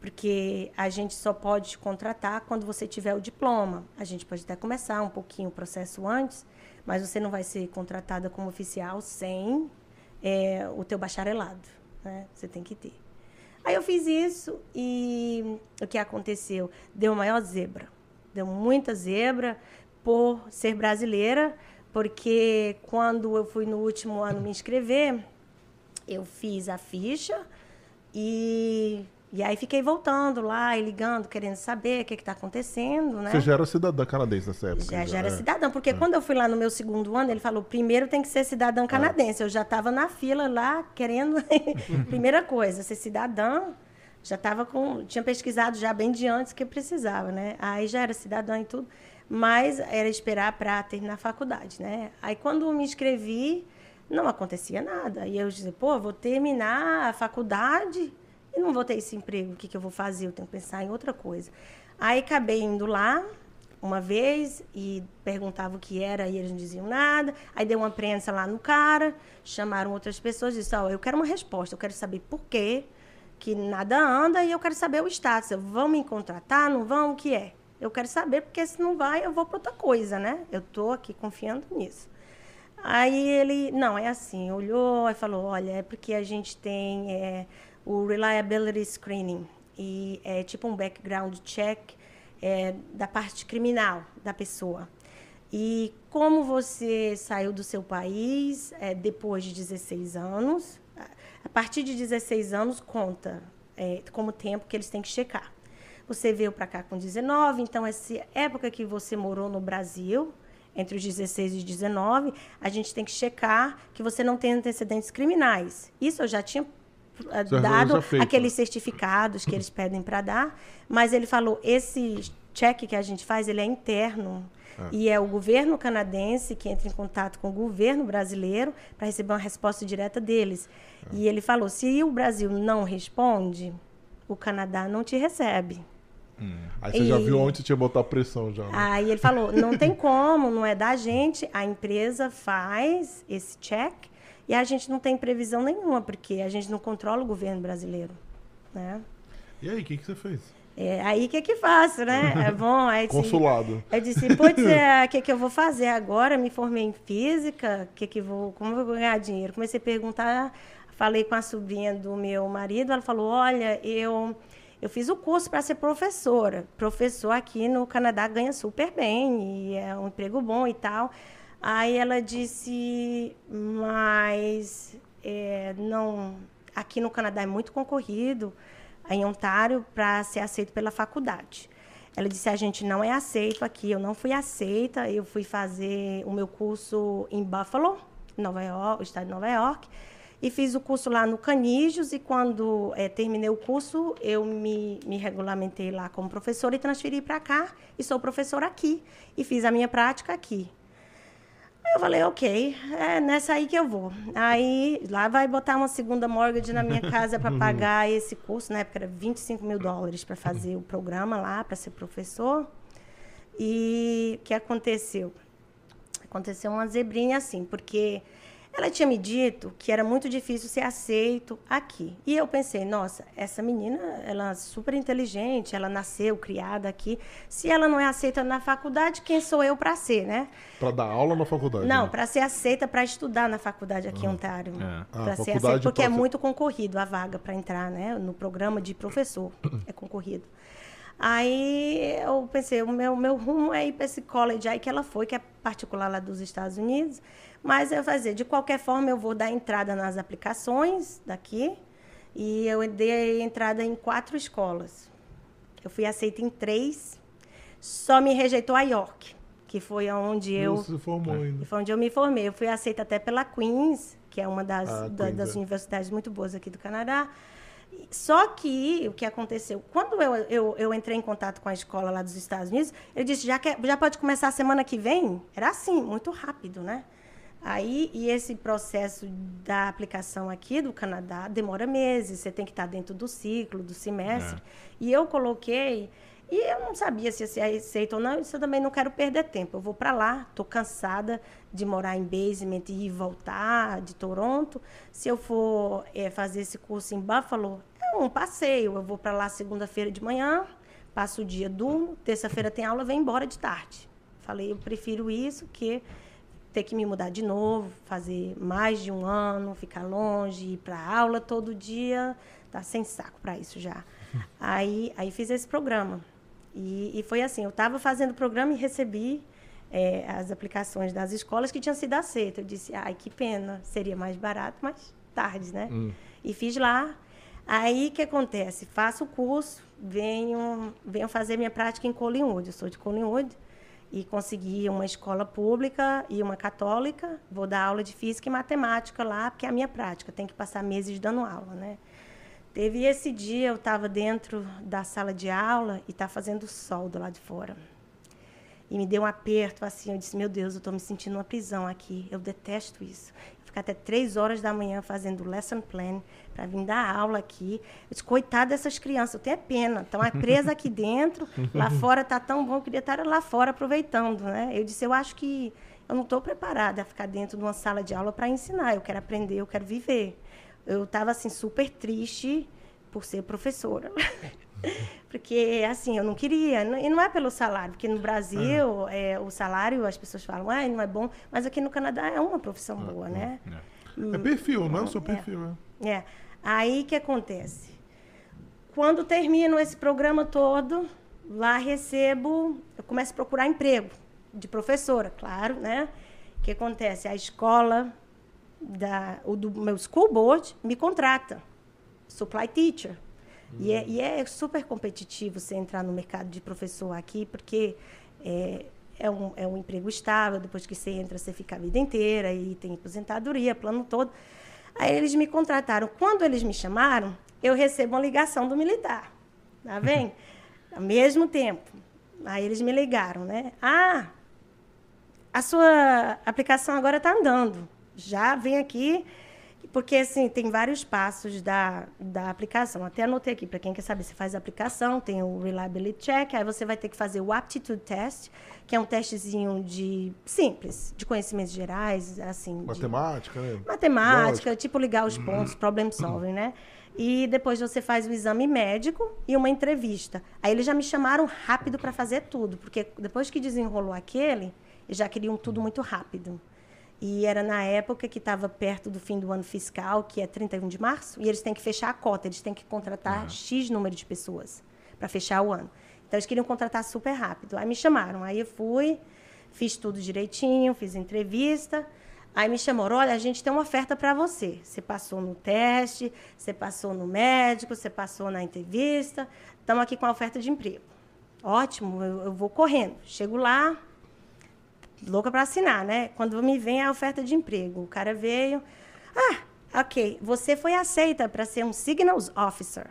Porque a gente só pode te contratar quando você tiver o diploma. A gente pode até começar um pouquinho o processo antes, mas você não vai ser contratada como oficial sem é, o teu bacharelado né? Você tem que ter. Aí eu fiz isso e o que aconteceu? Deu maior zebra. Deu muita zebra por ser brasileira, porque quando eu fui no último ano me inscrever, eu fiz a ficha e e aí fiquei voltando lá e ligando, querendo saber o que está acontecendo, né? Você já era cidadã canadense nessa época? Já, já era é. cidadã, porque é. quando eu fui lá no meu segundo ano, ele falou, primeiro tem que ser cidadã é. canadense. É. Eu já estava na fila lá, querendo... Primeira coisa, ser cidadã, já estava com... Tinha pesquisado já bem de antes que precisava, né? Aí já era cidadã e tudo, mas era esperar para terminar a faculdade, né? Aí quando me inscrevi, não acontecia nada. E eu disse, pô, vou terminar a faculdade e não vou ter esse emprego, o que, que eu vou fazer? Eu tenho que pensar em outra coisa. Aí acabei indo lá uma vez e perguntava o que era e eles não diziam nada. Aí deu uma prensa lá no cara, chamaram outras pessoas e disse, oh, eu quero uma resposta, eu quero saber por quê que nada anda e eu quero saber o status. Vão me contratar, não vão? O que é? Eu quero saber, porque se não vai, eu vou para outra coisa, né? Eu estou aqui confiando nisso. Aí ele, não, é assim, olhou e falou, olha, é porque a gente tem é, o Reliability Screening. E é tipo um background check é, da parte criminal da pessoa. E como você saiu do seu país é, depois de 16 anos, a partir de 16 anos conta é, como tempo que eles têm que checar. Você veio para cá com 19, então essa época que você morou no Brasil, entre os 16 e 19, a gente tem que checar que você não tem antecedentes criminais. Isso eu já tinha dado aqueles certificados que eles pedem para dar, mas ele falou esse cheque que a gente faz ele é interno ah. e é o governo canadense que entra em contato com o governo brasileiro para receber uma resposta direta deles. Ah. E ele falou: se o Brasil não responde, o Canadá não te recebe. Hum. Aí você e... já viu onde tinha botar pressão já. Né? Aí ele falou: não tem como, não é da gente, a empresa faz esse check e a gente não tem previsão nenhuma, porque a gente não controla o governo brasileiro. Né? E aí, o que, que você fez? É, aí o que que faço, né? É bom. Aí, Consulado. Eu disse, putz, o é, que que eu vou fazer agora? Me formei em física, que que vou, como eu vou ganhar dinheiro? Comecei a perguntar, falei com a sobrinha do meu marido, ela falou, olha, eu eu fiz o curso para ser professora. Professor aqui no Canadá ganha super bem e é um emprego bom e tal. Aí ela disse, mas é, não, aqui no Canadá é muito concorrido, em Ontário, para ser aceito pela faculdade. Ela disse, a gente não é aceito aqui, eu não fui aceita, eu fui fazer o meu curso em Buffalo, Nova York, estado de Nova York, e fiz o curso lá no Canígios, e quando é, terminei o curso, eu me, me regulamentei lá como professora e transferi para cá, e sou professora aqui, e fiz a minha prática aqui. Eu falei, ok, é nessa aí que eu vou. Aí lá vai botar uma segunda mortgage na minha casa para pagar esse curso. Na época era 25 mil dólares para fazer o programa lá, para ser professor. E o que aconteceu? Aconteceu uma zebrinha assim, porque ela tinha me dito que era muito difícil ser aceito aqui. E eu pensei, nossa, essa menina, ela é super inteligente, ela nasceu, criada aqui. Se ela não é aceita na faculdade, quem sou eu para ser, né? Para dar aula na faculdade? Não, né? para ser aceita para estudar na faculdade aqui em Ontário. É. Para ah, ser aceita, porque é muito concorrido a vaga para entrar, né? No programa de professor é concorrido. Aí eu pensei, o meu, meu rumo é ir para esse college aí que ela foi, que é particular lá dos Estados Unidos. Mas eu fazer, de qualquer forma, eu vou dar entrada nas aplicações daqui. E eu dei entrada em quatro escolas. Eu fui aceita em três, só me rejeitou a York. que foi onde eu. Você se formou ainda. Foi onde eu me formei. Eu fui aceita até pela Queen's, que é uma das, Ah, da- das é. universidades muito boas aqui do Canadá. Só que o que aconteceu? Quando eu, eu, eu entrei em contato com a escola lá dos Estados Unidos, ele disse: já, que, já pode começar a semana que vem? Era assim, muito rápido, né? Aí, e esse processo da aplicação aqui do Canadá demora meses, você tem que estar dentro do ciclo, do semestre. E eu coloquei, e eu não sabia se ia ser aceito ou não, isso eu também não quero perder tempo. Eu vou para lá, estou cansada de morar em basement e ir voltar de Toronto. Se eu for eh, fazer esse curso em Buffalo, é um passeio. Eu vou para lá segunda-feira de manhã, passo o dia, durmo, terça-feira tem aula, venho embora de tarde. Falei, eu prefiro isso que ter que me mudar de novo, fazer mais de um ano, ficar longe, ir para aula todo dia, tá sem saco para isso já. Aí, aí fiz esse programa. E, e foi assim, eu estava fazendo o programa e recebi eh, as aplicações das escolas que tinham sido aceitas. Eu disse, ai, que pena, seria mais barato, mas tarde, né? E fiz lá. Aí, o que acontece? Faço o curso, venho, venho fazer minha prática em Collingwood. Eu sou de Collingwood e consegui uma escola pública e uma católica. Vou dar aula de física e matemática lá, porque é a minha prática, tem que passar meses dando aula, né? Teve esse dia, eu estava dentro da sala de aula e está fazendo sol do lado de fora. E me deu um aperto, assim, eu disse, meu Deus, eu estou me sentindo uma prisão aqui, eu detesto isso. Ficar até três horas da manhã fazendo lesson plan para vir dar aula aqui. Eu disse, coitada dessas crianças, eu tenho é pena, estão presas aqui dentro, lá fora está tão bom, eu queria estar lá fora aproveitando, né? Eu disse, eu acho que eu não estou preparada a ficar dentro de uma sala de aula para ensinar, eu quero aprender, eu quero viver. Eu estava, assim, super triste por ser professora. Porque, assim, eu não queria. E não é pelo salário, porque no Brasil, é, o salário, as pessoas falam, ah, não é bom. Mas aqui no Canadá é uma profissão boa, né? É perfil, não é o seu perfil, é. É. Aí, que acontece? Quando termino esse programa todo, lá recebo... Eu começo a procurar emprego de professora, claro, né? O que acontece? A escola, da, o do meu school board, me contrata. Supply teacher. E, é, e é super competitivo você entrar no mercado de professor aqui, porque é, é, um, é um emprego estável, depois que você entra, você fica a vida inteira, e tem aposentadoria, plano todo. Aí eles me contrataram. Quando eles me chamaram, eu recebo uma ligação do militar. Tá vendo? Ao mesmo tempo. Aí eles me ligaram, né? Ah, a sua aplicação agora está andando. Já vem aqui, porque assim, tem vários passos da, da aplicação. Até anotei aqui, para quem quer saber, você faz a aplicação, tem o Reliability Check, aí você vai ter que fazer o Aptitude Test, que é um testezinho de simples, de conhecimentos gerais, assim. de- Matemática, né? matemática, tipo ligar os pontos, problem solving, né? E depois você faz o exame médico e uma entrevista. Aí eles já me chamaram rápido para fazer tudo, porque depois que desenrolou aquele, já queriam tudo muito rápido. E era na época que estava perto do fim do ano fiscal, que é 31 de março, e eles têm que fechar a cota, eles têm que contratar X número de pessoas para fechar o ano. Então eles queriam contratar super rápido. Aí me chamaram, aí eu fui, fiz tudo direitinho, fiz entrevista. Aí me chamaram, olha, a gente tem uma oferta para você. Você passou no teste, você passou no médico, você passou na entrevista. Estamos aqui com a oferta de emprego. Ótimo, eu, eu vou correndo. Chego lá, louca para assinar, né? Quando me vem a oferta de emprego, o cara veio, ah, ok, você foi aceita para ser um signals officer.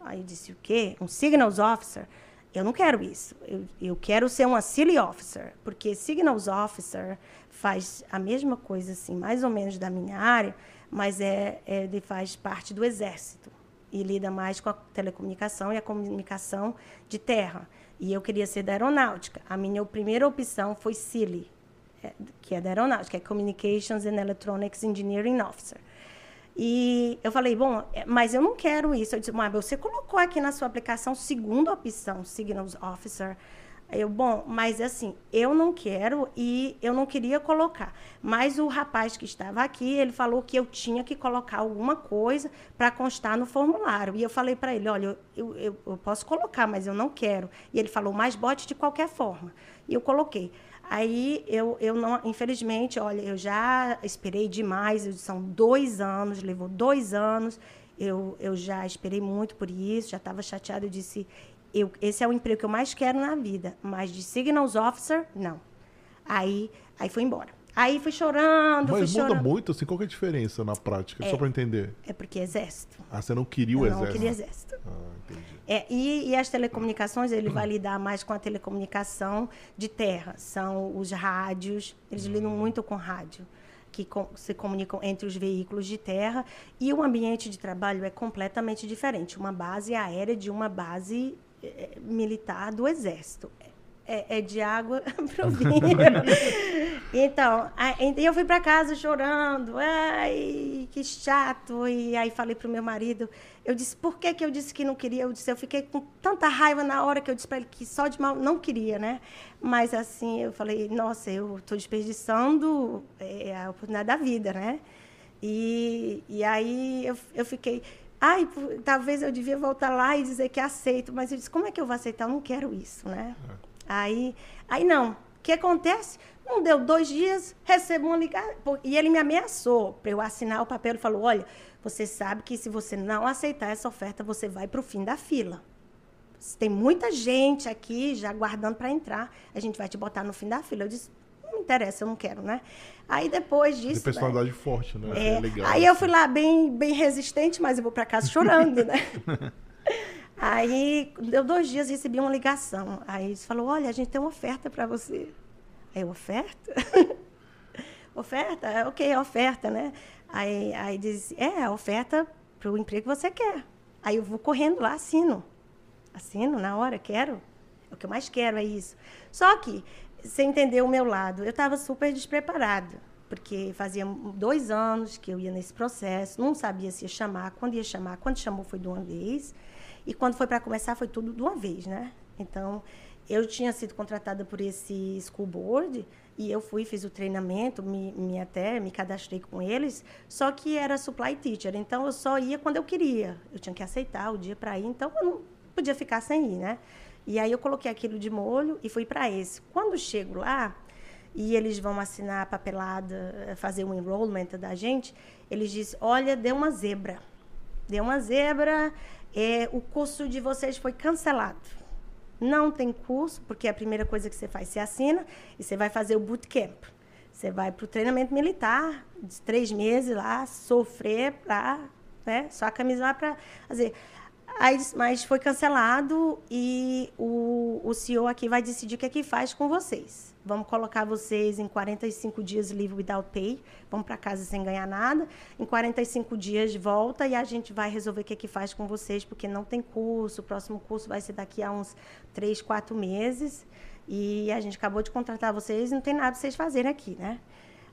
Aí eu disse o quê? Um signals officer? Eu não quero isso. Eu, eu quero ser uma silly officer, porque signals officer faz a mesma coisa assim, mais ou menos da minha área, mas é, é ele faz parte do exército e lida mais com a telecomunicação e a comunicação de terra. E eu queria ser da aeronáutica. A minha primeira opção foi CILI, é, que é da aeronáutica, é Communications and Electronics Engineering Officer. E eu falei, bom, é, mas eu não quero isso. Eu disse, mas você colocou aqui na sua aplicação segunda opção, Signals Officer. Eu, bom, mas assim, eu não quero e eu não queria colocar. Mas o rapaz que estava aqui, ele falou que eu tinha que colocar alguma coisa para constar no formulário. E eu falei para ele, olha, eu, eu, eu posso colocar, mas eu não quero. E ele falou, mas bote de qualquer forma. E eu coloquei. Aí eu, eu não, infelizmente, olha, eu já esperei demais, são dois anos, levou dois anos, eu, eu já esperei muito por isso, já estava chateada, eu disse, eu, esse é o emprego que eu mais quero na vida, mas de Signals Officer, não. Aí, aí fui embora. Aí fui chorando, Mas fui muda chorando. muito, assim, qual que é a diferença na prática? Só pra entender. É porque é exército. Ah, você não queria o Eu exército. não queria exército. Ah, entendi. É, e, e as telecomunicações, ele vai lidar mais com a telecomunicação de terra. São os rádios, eles lidam muito com rádio, que se comunicam entre os veículos de terra. E o ambiente de trabalho é completamente diferente. Uma base aérea de uma base eh, militar do Exército. É, é de água pro vinho. então, a- e eu fui para casa chorando. Ai, que chato. E aí falei pro meu marido, eu disse, por que, que eu disse que não queria? Eu disse, eu fiquei com tanta raiva na hora que eu disse para ele que só de mal não queria, né? Mas assim, eu falei, nossa, eu estou desperdiçando é, a oportunidade da vida, né? E, e aí eu, eu fiquei, ai, talvez eu devia voltar lá e dizer que aceito, mas eu disse, como é que eu vou aceitar? Eu não quero isso, né? Aí, aí não. O que acontece? Não deu dois dias, recebo uma ligação. E ele me ameaçou para eu assinar o papel. Ele falou: olha, você sabe que se você não aceitar essa oferta, você vai para o fim da fila. Tem muita gente aqui já aguardando para entrar. A gente vai te botar no fim da fila. Eu disse: não me interessa, eu não quero, né? Aí depois disso. né, personalidade forte, né? é, É legal. aí eu fui lá bem, bem resistente, mas eu vou para casa chorando, né? aí, deu dois dias, recebi uma ligação. Aí eles falou, olha, a gente tem uma oferta para você. Aí, oferta? oferta? É, Ok, é oferta, né? Aí, aí diz, é, a oferta para o emprego que você quer. Aí eu vou correndo lá, assino. Assino na hora, quero. O que eu mais quero é isso. Só que, você entendeu o meu lado, eu estava super despreparada, porque fazia dois anos que eu ia nesse processo, não sabia se ia chamar, quando ia chamar, quando chamou foi de uma vez, e quando foi para começar foi tudo de uma vez, né? Então, eu tinha sido contratada por esse school board e eu fui, fiz o treinamento, me, me até me cadastrei com eles, só que era supply teacher, então eu só ia quando eu queria. Eu tinha que aceitar o dia para ir, então eu não podia ficar sem ir, né? E aí eu coloquei aquilo de molho e fui para esse. Quando chego lá e eles vão assinar a papelada, eh, fazer um enrollment da gente, eles dizem: "Olha, deu uma zebra. Deu uma zebra, é, o curso de vocês foi cancelado. Não tem curso, porque a primeira coisa que você faz, você assina e você vai fazer o bootcamp. Você vai para o treinamento militar, de três meses lá, sofrer para, né, só a camisa lá para fazer. Aí, mas foi cancelado e o, o CEO aqui vai decidir o que é que faz com vocês. Vamos colocar vocês em 45 dias livre without pay, vão para casa sem ganhar nada. Em 45 dias volta e a gente vai resolver o que é que faz com vocês, porque não tem curso. O próximo curso vai ser daqui a uns 3, 4 meses. E a gente acabou de contratar vocês e não tem nada para vocês fazerem aqui, né?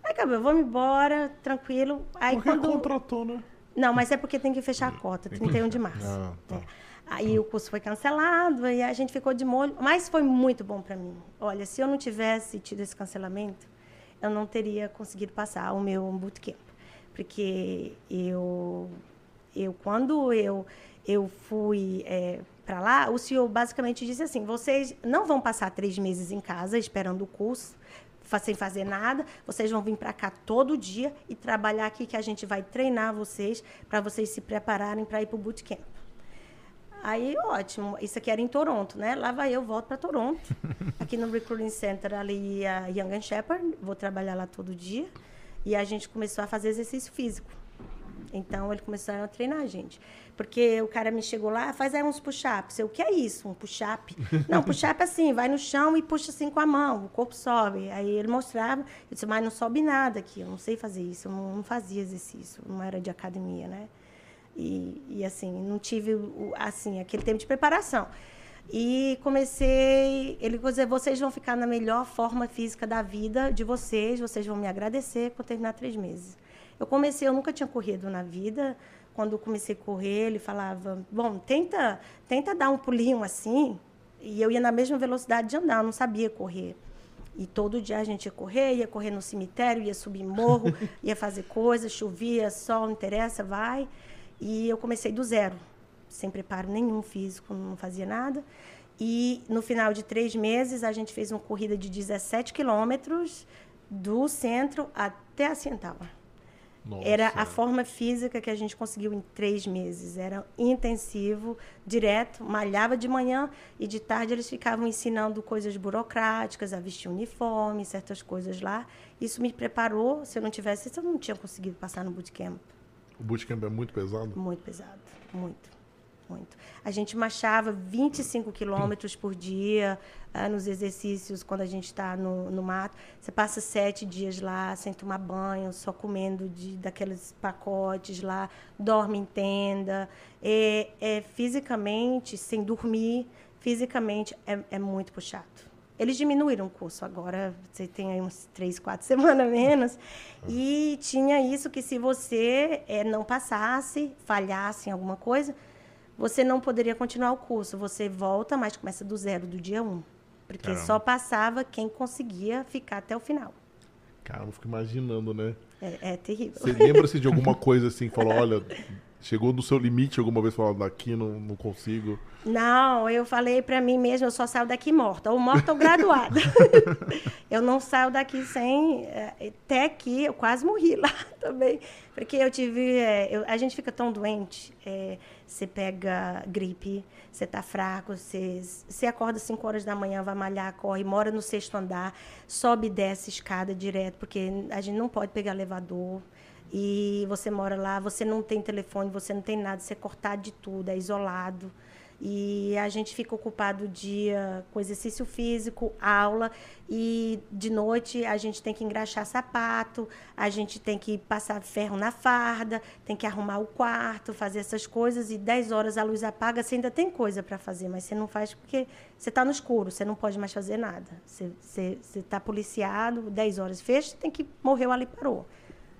Aí acabou, vamos embora, tranquilo. Aí Porque quando... contratou, né? Não, mas é porque tem que fechar a cota, 31 de março. Ah, tá. É. Aí o curso foi cancelado e a gente ficou de molho, mas foi muito bom para mim. Olha, se eu não tivesse tido esse cancelamento, eu não teria conseguido passar o meu bootcamp, porque eu, eu quando eu eu fui para lá, o senhor basicamente disse assim: vocês não vão passar três meses em casa esperando o curso, sem fazer nada, vocês vão vir para cá todo dia e trabalhar aqui que a gente vai treinar vocês para vocês se prepararem para ir para o bootcamp. Aí, ótimo. Isso aqui era em Toronto, né? Lá vai eu, volto para Toronto. Aqui no Recruiting Center, ali, a Young and Shepherd. Vou trabalhar lá todo dia. E a gente começou a fazer exercício físico. Então, ele começou a treinar a gente. Porque o cara me chegou lá, faz aí uns push-ups. Eu, o que é isso? Um push-up? Não, push-up é assim, vai no chão e puxa assim com a mão, o corpo sobe. Aí ele mostrava, eu disse, mas não sobe nada aqui, eu não sei fazer isso, eu não, não fazia exercício, não era de academia, né? E, e assim, não tive assim, aquele tempo de preparação. E comecei, ele dizer, vocês vão ficar na melhor forma física da vida de vocês, vocês vão me agradecer por terminar três meses. Eu comecei, eu nunca tinha corrido na vida. Quando eu comecei a correr, ele falava, bom, tenta, tenta dar um pulinho assim. E eu ia na mesma velocidade de andar, eu não sabia correr. E todo dia a gente ia correr, ia correr no cemitério, ia subir morro, ia fazer coisas, chovia, sol, não interessa, vai. E eu comecei do zero, sem preparo nenhum físico, não fazia nada. E no final de três meses, a gente fez uma corrida de 17 quilômetros do centro até a Cientala. Nossa. Era a forma física que a gente conseguiu em três meses. Era intensivo, direto, malhava de manhã e de tarde eles ficavam ensinando coisas burocráticas, a vestir uniforme, certas coisas lá. Isso me preparou. Se eu não tivesse isso, eu não tinha conseguido passar no bootcamp. O bootcamp é muito pesado? Muito pesado, muito muito. A gente marchava 25 quilômetros por dia uh, nos exercícios quando a gente está no, no mato. Você passa sete dias lá sem tomar banho, só comendo de, daqueles pacotes lá, dorme em tenda. É, é fisicamente, sem dormir, fisicamente é, é muito puxado. Eles diminuíram o curso agora, você tem aí uns três, quatro semanas menos. E tinha isso que se você é, não passasse, falhasse em alguma coisa, você não poderia continuar o curso. Você volta, mas começa do zero, do dia um. Porque Caramba. só passava quem conseguia ficar até o final. Cara, eu fico imaginando, né? É, é terrível. Você lembra-se de alguma coisa assim, falou, olha, chegou no seu limite alguma vez, falou, daqui não, não consigo? Não, eu falei para mim mesma, eu só saio daqui morta, ou morta ou graduada. eu não saio daqui sem. Eh, até que eu quase morri lá também. Porque eu tive. É, eu, a gente fica tão doente. É, você pega gripe, você tá fraco, você, você acorda 5 horas da manhã, vai malhar, corre, mora no sexto andar, sobe e desce escada direto, porque a gente não pode pegar elevador. E você mora lá, você não tem telefone, você não tem nada, você é cortado de tudo, é isolado. E a gente fica ocupado o dia com exercício físico, aula, e de noite a gente tem que engraxar sapato, a gente tem que passar ferro na farda, tem que arrumar o quarto, fazer essas coisas, e 10 horas a luz apaga, você ainda tem coisa para fazer, mas você não faz porque você está no escuro, você não pode mais fazer nada. Você está policiado, 10 horas fecha, tem que morreu ali, parou.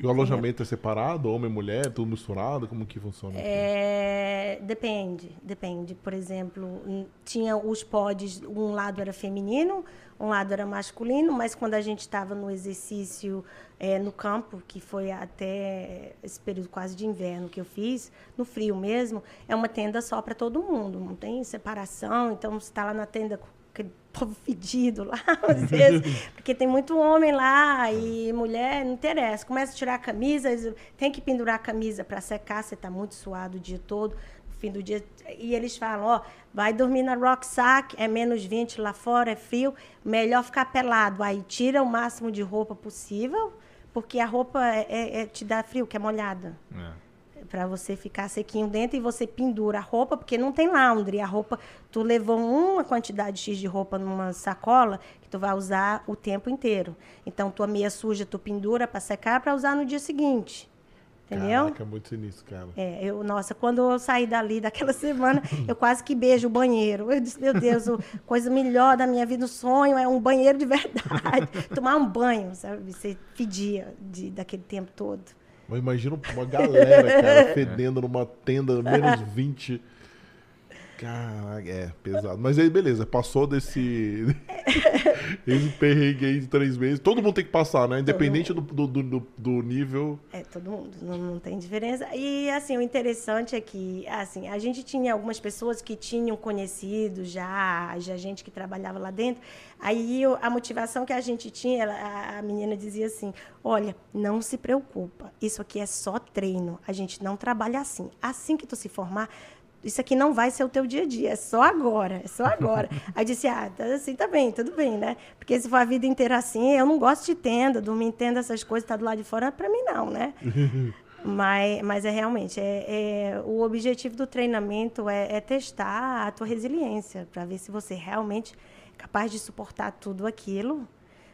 E o alojamento é separado, homem e mulher, tudo misturado? Como que funciona? É, depende, depende. Por exemplo, tinha os pods, um lado era feminino, um lado era masculino, mas quando a gente estava no exercício é, no campo, que foi até esse período quase de inverno que eu fiz, no frio mesmo, é uma tenda só para todo mundo, não tem separação, então você está lá na tenda povo fedido lá, às vezes, porque tem muito homem lá e mulher, não interessa. Começa a tirar a camisa, tem que pendurar a camisa para secar, você está muito suado o dia todo, no fim do dia. E eles falam: ó, vai dormir na Rocksack, é menos 20 lá fora, é frio, melhor ficar pelado. Aí tira o máximo de roupa possível, porque a roupa é, é, é te dá frio, que é molhada. É para você ficar sequinho dentro e você pendura a roupa, porque não tem laundry. A roupa, tu levou uma quantidade X de roupa numa sacola que tu vai usar o tempo inteiro. Então, tua meia suja tu pendura para secar para usar no dia seguinte. Entendeu? Caraca, é muito sinistro, cara. É, eu, nossa, quando eu saí dali daquela semana, eu quase que beijo o banheiro. Eu disse, meu Deus, a coisa melhor da minha vida, o sonho é um banheiro de verdade. Tomar um banho, sabe? Você pedia de, daquele tempo todo. Mas imagina uma galera, cara, fedendo numa tenda menos 20. Caraca, é pesado. Mas aí, beleza, passou desse. esse perrengue aí de três meses. Todo mundo tem que passar, né? Independente do, do, do, do, nível. É, todo mundo. Não, não, tem diferença. E, assim, o interessante é que, assim, a gente tinha algumas pessoas que tinham conhecido já, já gente que trabalhava lá dentro. Aí a motivação que a gente tinha, ela, a menina dizia assim: olha, não se preocupa, isso aqui é só treino. A gente não trabalha assim. Assim que tu se formar isso aqui não vai ser o teu dia a dia, é só agora, é só agora. Aí disse, ah, tá assim tá bem, tudo bem, né? Porque se for a vida inteira assim, eu não gosto de tenda, dormir em tenda, essas coisas, tá do lado de fora, para mim não, né? mas, mas é realmente, é, é, o objetivo do treinamento é, é testar a tua resiliência, para ver se você realmente é capaz de suportar tudo aquilo,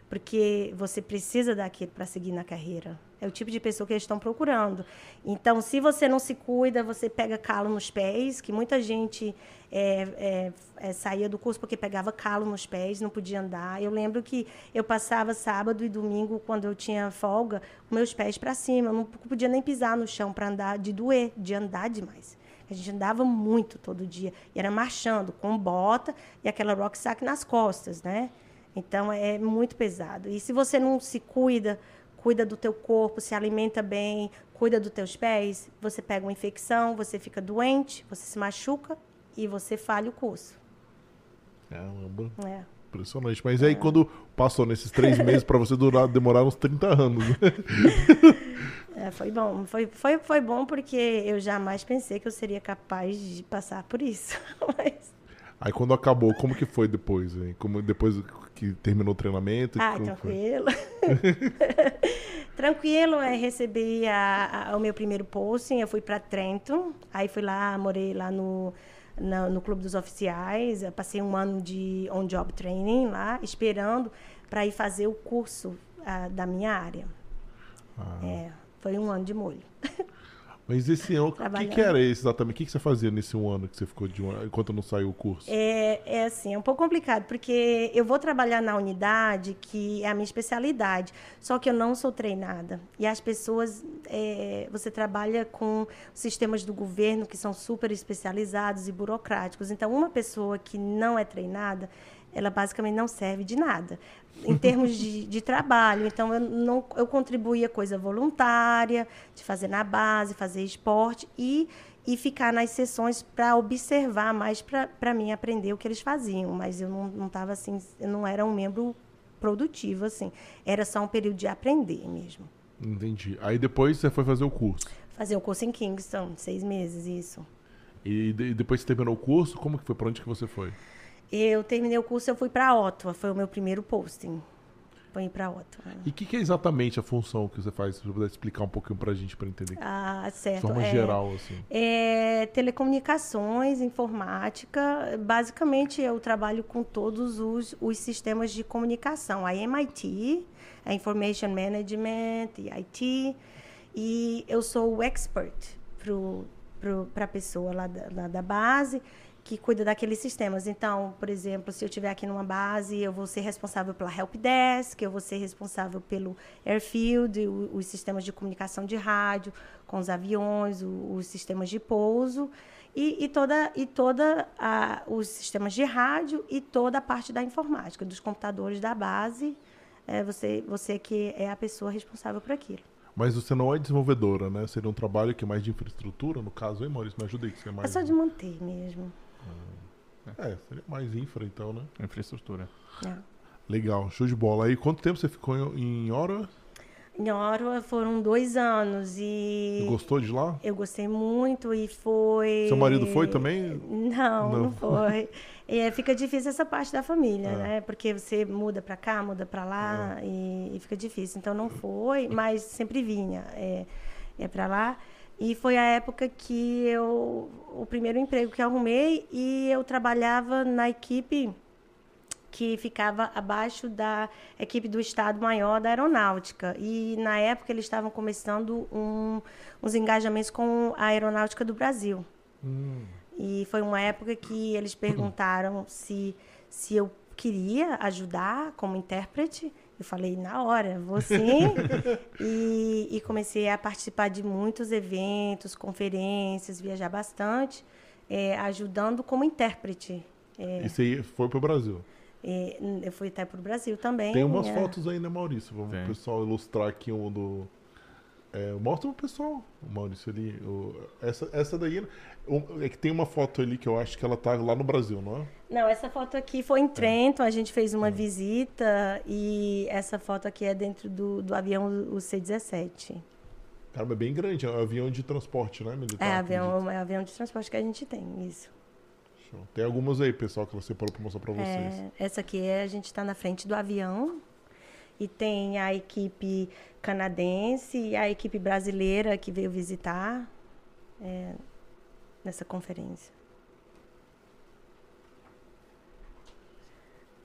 porque você precisa daquilo para seguir na carreira. É o tipo de pessoa que eles estão procurando. Então, se você não se cuida, você pega calo nos pés, que muita gente é, é, é, saía do curso porque pegava calo nos pés, não podia andar. Eu lembro que eu passava sábado e domingo, quando eu tinha folga, meus pés para cima. Eu não podia nem pisar no chão para andar, de doer, de andar demais. A gente andava muito todo dia. E era marchando, com bota e aquela rocksack nas costas, né? Então, é muito pesado. E se você não se cuida cuida do teu corpo, se alimenta bem, cuida dos teus pés, você pega uma infecção, você fica doente, você se machuca e você falha o curso. Caramba. É. Impressionante. Mas aí, é. quando passou nesses três meses, para você durar, demorar uns 30 anos. Né? É, foi bom. Foi, foi, foi bom porque eu jamais pensei que eu seria capaz de passar por isso. Mas... Aí quando acabou, como que foi depois? Hein? Como depois que terminou o treinamento? Ah, tranquilo. tranquilo, é, recebi a, a, o meu primeiro posting, eu fui para Trento, aí fui lá, morei lá no, no, no Clube dos Oficiais, passei um ano de on-job training lá, esperando para ir fazer o curso uh, da minha área. Ah. É, foi um ano de molho. Mas esse ano, o que, que, era esse exatamente? O que, que você fazia nesse um ano que você ficou de um, enquanto não saiu o curso? É, é assim, é um pouco complicado, porque eu vou trabalhar na unidade, que é a minha especialidade, só que eu não sou treinada. E as pessoas, é, você trabalha com sistemas do governo que são super especializados e burocráticos. Então, uma pessoa que não é treinada, ela basicamente não serve de nada em termos de, de, trabalho. Então, eu, não, eu contribuía coisa voluntária, de fazer na base, fazer esporte e, e ficar nas sessões para observar mais, para mim aprender o que eles faziam. Mas eu não estava assim, eu não era um membro produtivo, assim. Era só um período de aprender mesmo. Entendi. Aí depois você foi fazer o curso? Fazer o curso em Kingston, seis meses, isso. E, e depois que você terminou o curso, como que foi? Para onde que você foi? Eu terminei o curso, eu fui para Ottawa, foi o meu primeiro posting. Fui para Ottawa. E o que, que, é exatamente a função que você faz? Se você puder explicar um pouquinho para a gente, para entender. Ah, certo. De forma é, geral, assim. É telecomunicações, informática. Basicamente, eu trabalho com todos os, os sistemas de comunicação. A MIT, a Information Management, e IT. E eu sou o expert para a pessoa lá da, lá da base que cuida daqueles sistemas. Então, por exemplo, se eu estiver aqui numa base, eu vou ser responsável pela help desk, eu vou ser responsável pelo airfield, os sistemas de comunicação de rádio com os aviões, os sistemas de pouso e, e toda e toda a, os sistemas de rádio e toda a parte da informática dos computadores da base. É você você que é a pessoa responsável por aquilo. Mas você não é desenvolvedora, né? Seria um trabalho que é mais de infraestrutura, no caso, hein, Maurício? Me ajuda aí, que você é mais... É só de manter mesmo. É, seria mais infra então, né? Infraestrutura. É. Legal, show de bola. Aí quanto tempo você ficou em, em? Em Ottawa foram dois anos e... Gostou de lá? Eu gostei muito e foi... Seu marido foi também? Não, não, não foi. é, fica difícil essa parte da família, é. né? Porque você muda para cá, muda para lá é. e, e, fica difícil. Então não foi, mas sempre vinha é, é para lá. E foi a época que eu o primeiro emprego que arrumei e eu trabalhava na equipe que ficava abaixo da equipe do Estado Maior da Aeronáutica. E na época eles estavam começando um, uns engajamentos com a Aeronáutica do Brasil. Hum. E foi uma época que eles perguntaram se, se eu queria ajudar como intérprete. Eu falei, na hora, vou sim. e, e, comecei a participar de muitos eventos, conferências, viajar bastante, é, ajudando como intérprete. É, e você foi para o Brasil? É, eu fui até para o Brasil também. Tem umas é. fotos aí, né, Maurício? Vamos o pessoal ilustrar aqui um do. É, mostra o pessoal, o Maurício ali. O, essa, essa daí é que tem uma foto ali que eu acho que ela tá lá no Brasil, não é? Não, essa foto aqui foi em Trento, a gente fez uma é. visita e essa foto aqui é dentro do, do avião o C-17. Caramba, é bem grande, é um avião de transporte, né, militar? É, avião, é avião de transporte que a gente tem, isso. Show. Tem algumas aí, pessoal, que você falou para mostrar para vocês. É, essa aqui é, a gente está na frente do avião e tem a equipe canadense e a equipe brasileira que veio visitar. É, nessa conferência.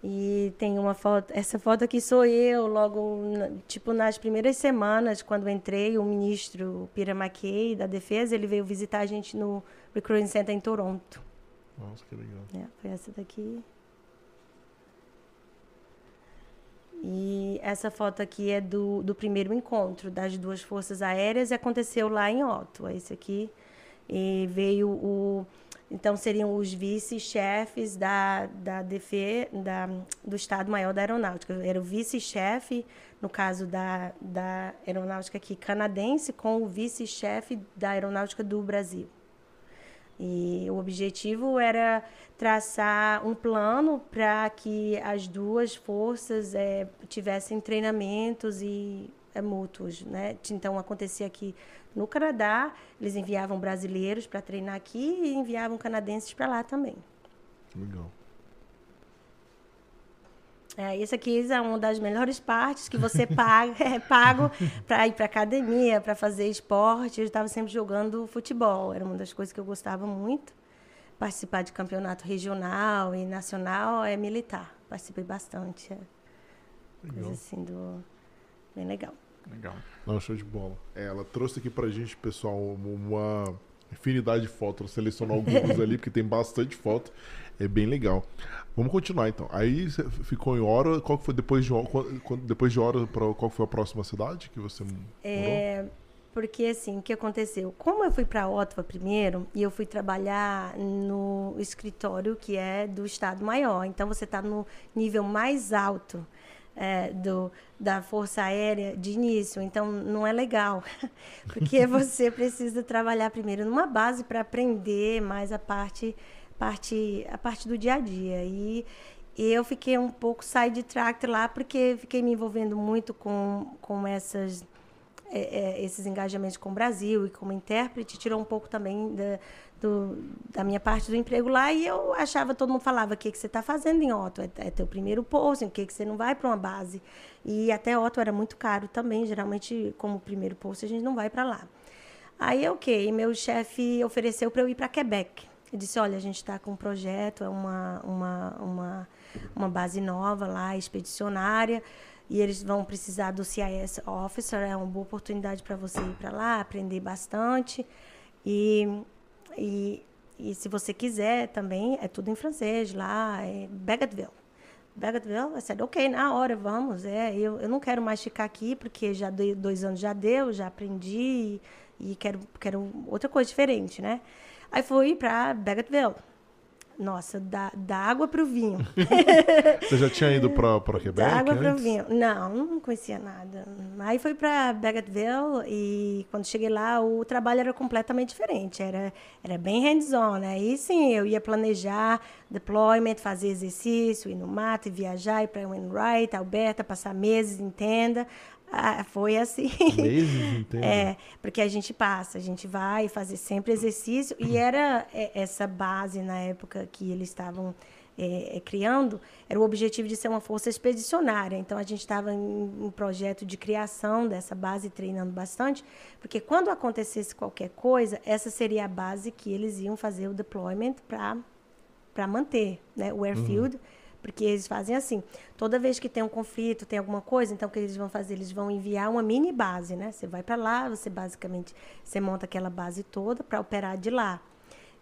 E tem uma foto, essa foto aqui sou eu, logo, tipo, nas primeiras semanas, quando entrei, o ministro Pira McKay, da Defesa, ele veio visitar a gente no Recruiting Center em Toronto. Nossa, que legal. É, foi essa daqui. E essa foto aqui é do, do primeiro encontro das duas forças aéreas e aconteceu lá em Ottawa. Esse aqui e veio o então seriam os vice-chefes da, da DF, da, do Estado-Maior da Aeronáutica. Era o vice-chefe, no caso da, da aeronáutica aqui canadense, com o vice-chefe da aeronáutica do Brasil. E o objetivo era traçar um plano para que as duas forças é, tivessem treinamentos e é, mútuos, né? Então acontecia aqui no Canadá, eles enviavam brasileiros para treinar aqui e enviavam canadenses para lá também. Legal. É, isso aqui é uma das melhores partes que você paga, é pago para ir para academia, para fazer esporte. Eu estava sempre jogando futebol, era uma das coisas que eu gostava muito. Participar de campeonato regional e nacional é militar. Participei bastante. É. Coisa assim do. Bem legal. Legal. Não, show de bola. É, ela trouxe aqui pra gente, pessoal, uma infinidade de fotos. Selecionou alguns ali, porque tem bastante foto. É bem legal. Vamos continuar então. Aí ficou em hora. Qual foi depois de? Depois de hora, pra, qual foi a próxima cidade que você é, Porque assim, o que aconteceu? Como eu fui para Ottawa primeiro e eu fui trabalhar no escritório que é do Estado Maior, então você está no nível mais alto é, do, da Força Aérea de início, então não é legal, porque você precisa trabalhar primeiro numa base para aprender mais a parte parte, a parte do dia a dia. E, eu fiquei um pouco sidetracked lá, porque fiquei me envolvendo muito com, com essas, é, é, esses engajamentos com o Brasil e como intérprete, tirou um pouco também da, do, da minha parte do emprego lá. E eu achava, todo mundo falava: o que, que você está fazendo em Otto? É, é teu primeiro posto, o que, que você não vai para uma base? E até Otto era muito caro também, geralmente, como primeiro posto, a gente não vai para lá. Aí, ok, meu chefe ofereceu para eu ir para Quebec. Eu disse, olha, a gente está com um projeto, é uma, uma, uma, uma base nova lá, expedicionária, e eles vão precisar do CIS Officer, é uma boa oportunidade para você ir para lá, aprender bastante. E, e, e se você quiser também, é tudo em francês lá, é Bagotville. Bagotville, eu disse, ok, na hora, vamos. É, eu, eu não quero mais ficar aqui, porque já dei, dois anos já deu, já aprendi, e, e quero, quero outra coisa diferente, né? Aí fui para Bagotville. Nossa, da, da água para o vinho. Você já tinha ido para Quebec? Da água para o vinho. Não, não conhecia nada. Aí fui para Bagotville e quando cheguei lá o trabalho era completamente diferente. Era, era bem hands-on. Né? Aí sim, eu ia planejar deployment, fazer exercício, ir no mato, viajar, ir para Wainwright, Alberta, passar meses em tenda. Ah, foi assim. Meses. É, porque a gente passa, a gente vai fazer sempre exercício. E era é, essa base na época que eles estavam é, é, criando, era o objetivo de ser uma força expedicionária. Então a gente estava em um projeto de criação dessa base, treinando bastante, porque quando acontecesse qualquer coisa, essa seria a base que eles iam fazer o deployment para manter né, o airfield. Uhum porque eles fazem assim. Toda vez que tem um conflito, tem alguma coisa, então o que eles vão fazer? Eles vão enviar uma mini base, né? Você vai para lá, você basicamente você monta aquela base toda para operar de lá.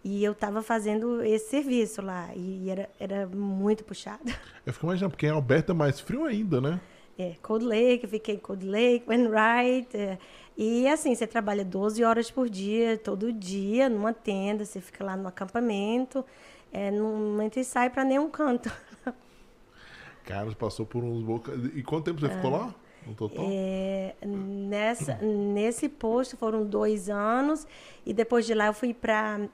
E eu estava fazendo esse serviço lá e era, era muito puxado. Eu fico imaginando, porque em Alberta é mais frio ainda, né? É, Cold Lake, fiquei em Cold Lake, Wainwright. É, e assim, você trabalha 12 horas por dia, todo dia, numa tenda, você fica lá no acampamento, é, não entra e sai para nenhum canto. Carlos passou por uns bocas. E quanto tempo você ah, ficou lá? No total? É, nessa, nesse posto foram dois anos. E depois de lá eu fui para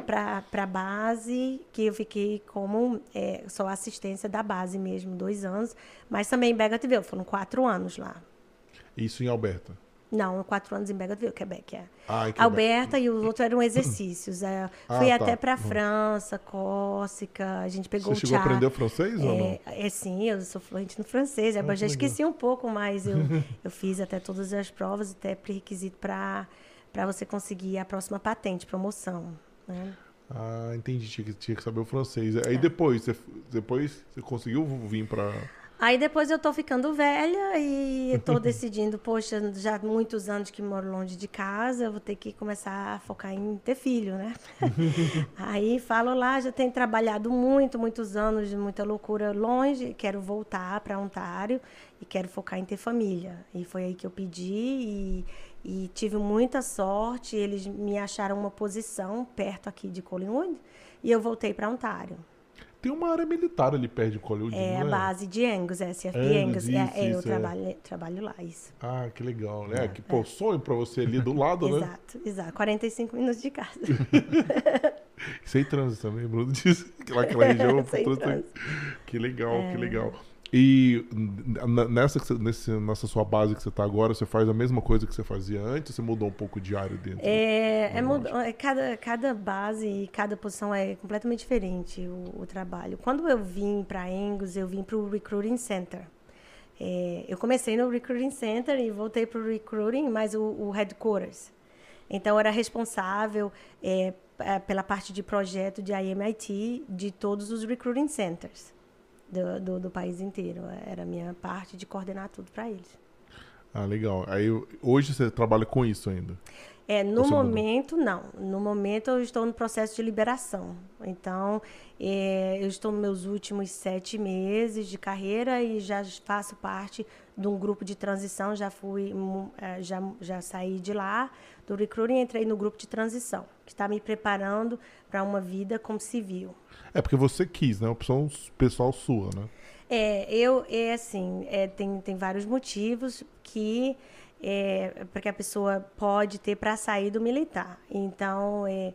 a base, que eu fiquei como é, só assistência da base mesmo, dois anos. Mas também em Begativille, foram quatro anos lá. Isso em Alberta? Não, quatro anos em Begatville, Quebec, é. Ah. Alberta e os outros eram exercícios. É, ah, fui tá. até para França, Córcega, a gente pegou Você chegou a aprender francês é, ou não? É, sim, eu sou fluente no francês. Ah, já esqueci um pouco, mas eu, eu fiz até todas as provas, até pré-requisito para você conseguir a próxima patente, promoção. Né? Ah, entendi. Tinha que, tinha que saber o francês. Aí é. depois, você, depois você conseguiu vir para Aí depois eu tô ficando velha e tô decidindo, poxa, já muitos anos que moro longe de casa, eu vou ter que começar a focar em ter filho, né? aí falo lá, já tenho trabalhado muito, muitos anos de muita loucura longe, quero voltar para Ontário e quero focar em ter família. E foi aí que eu pedi e, e tive muita sorte, eles me acharam uma posição perto aqui de Collingwood e eu voltei para Ontário. Tem uma área militar ali perto de Colhoun, é, é? a base de Angus, SFP Angus. Angus. Isso, é, isso, eu trabalho, trabalho lá, isso. Ah, que legal, né? É, que, pô, sonho pra você ali do lado, né? Exato, exato. 45 minutos de casa. Sem trânsito também, Bruno disse. Aquela, aquela região. trânsito. Que legal, que legal. E nessa, nesse, nessa sua base que você está agora, você faz a mesma coisa que você fazia antes? Você mudou um pouco de área dentro? É, é muda- é cada, cada base e cada posição é completamente diferente o, o trabalho. Quando eu vim para Angus, eu vim para o Recruiting Center. É, eu comecei no Recruiting Center e voltei para o Recruiting, mas o, o Headquarters. Então, eu era responsável é, é, pela parte de projeto de IMIT de todos os Recruiting Centers do, do, do país inteiro. Era a minha parte de coordenar tudo para eles. Ah, legal. Aí hoje você trabalha com isso ainda. É, no momento, não. No momento, eu estou no processo de liberação. Então, é, eu estou nos meus últimos sete meses de carreira e já faço parte de um grupo de transição. Já fui, é, já, já saí de lá, do recruiting, e entrei no grupo de transição, que está me preparando para uma vida como civil. É porque você quis, né? Opção pessoal sua, né? É, eu, é assim, é, tem, tem vários motivos que é, porque a pessoa pode ter para sair do militar. Então, é,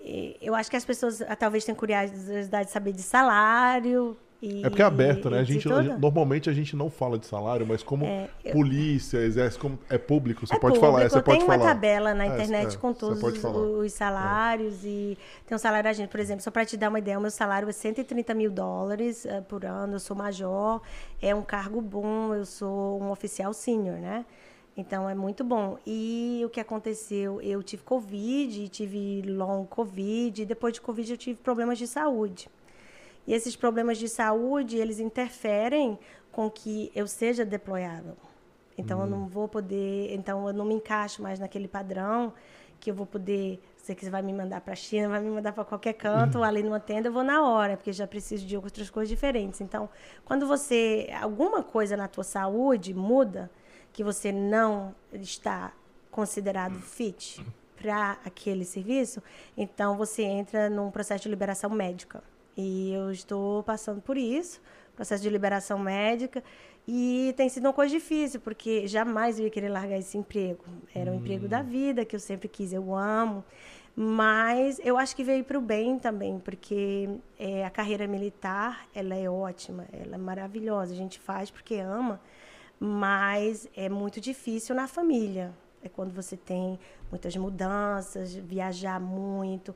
é, eu acho que as pessoas ah, talvez tenham curiosidade de saber de salário. E, É porque é aberto, né? A gente, normalmente a gente não fala de salário, mas como É, eu- polícia, exército, como é público, você É pode público, falar. é, Você pode tem falar. uma tabela na É, internet é, com todos pode os, falar. os salários e tem um salário da gente, por exemplo, só para te dar uma ideia, o meu salário é 130 mil dólares eh, por ano, eu sou major, é um cargo bom, eu sou um oficial sênior, né? Então é muito bom. E o que aconteceu? Eu tive Covid, tive long Covid, e depois de Covid eu tive problemas de saúde. E esses problemas de saúde, eles interferem com que eu seja deployável. Então eu não vou poder, então eu não me encaixo mais naquele padrão que eu vou poder, você que vai me mandar para a China, vai me mandar para qualquer canto, ali numa tenda, eu vou na hora, porque já preciso de outras coisas diferentes. Então, quando você alguma coisa na tua saúde muda, que você não está considerado fit para aquele serviço, então você entra num processo de liberação médica. E eu estou passando por isso, processo de liberação médica, e tem sido uma coisa difícil, porque jamais eu ia querer largar esse emprego. Era o emprego da vida, que eu sempre quis, eu amo. Mas eu acho que veio para o bem também, porque é, a carreira militar, ela é ótima, ela é maravilhosa. A gente faz porque ama, mas é muito difícil na família. É quando você tem muitas mudanças, viajar muito.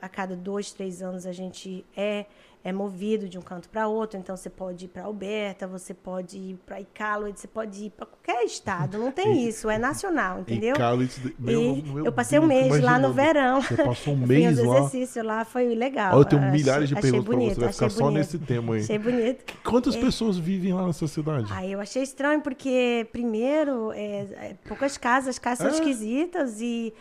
A cada dois, três anos a gente é, é movido de um canto para outro. Então você pode ir para Alberta, você pode ir para Iqaluit, você pode ir para qualquer estado. Não tem isso, é nacional, entendeu? Cali, meu, meu eu passei um mês lá no verão. Você passou um mês lá. exercício lá, foi legal. Olha, eu tenho Achei- milhares de perguntas pra você, vai ficar só bonito. nesse tema aí. Achei bonito. Quantas pessoas vivem lá nessa cidade? Aí eu achei estranho, porque, primeiro, é, é, poucas casas, as casas É? são esquisitas e,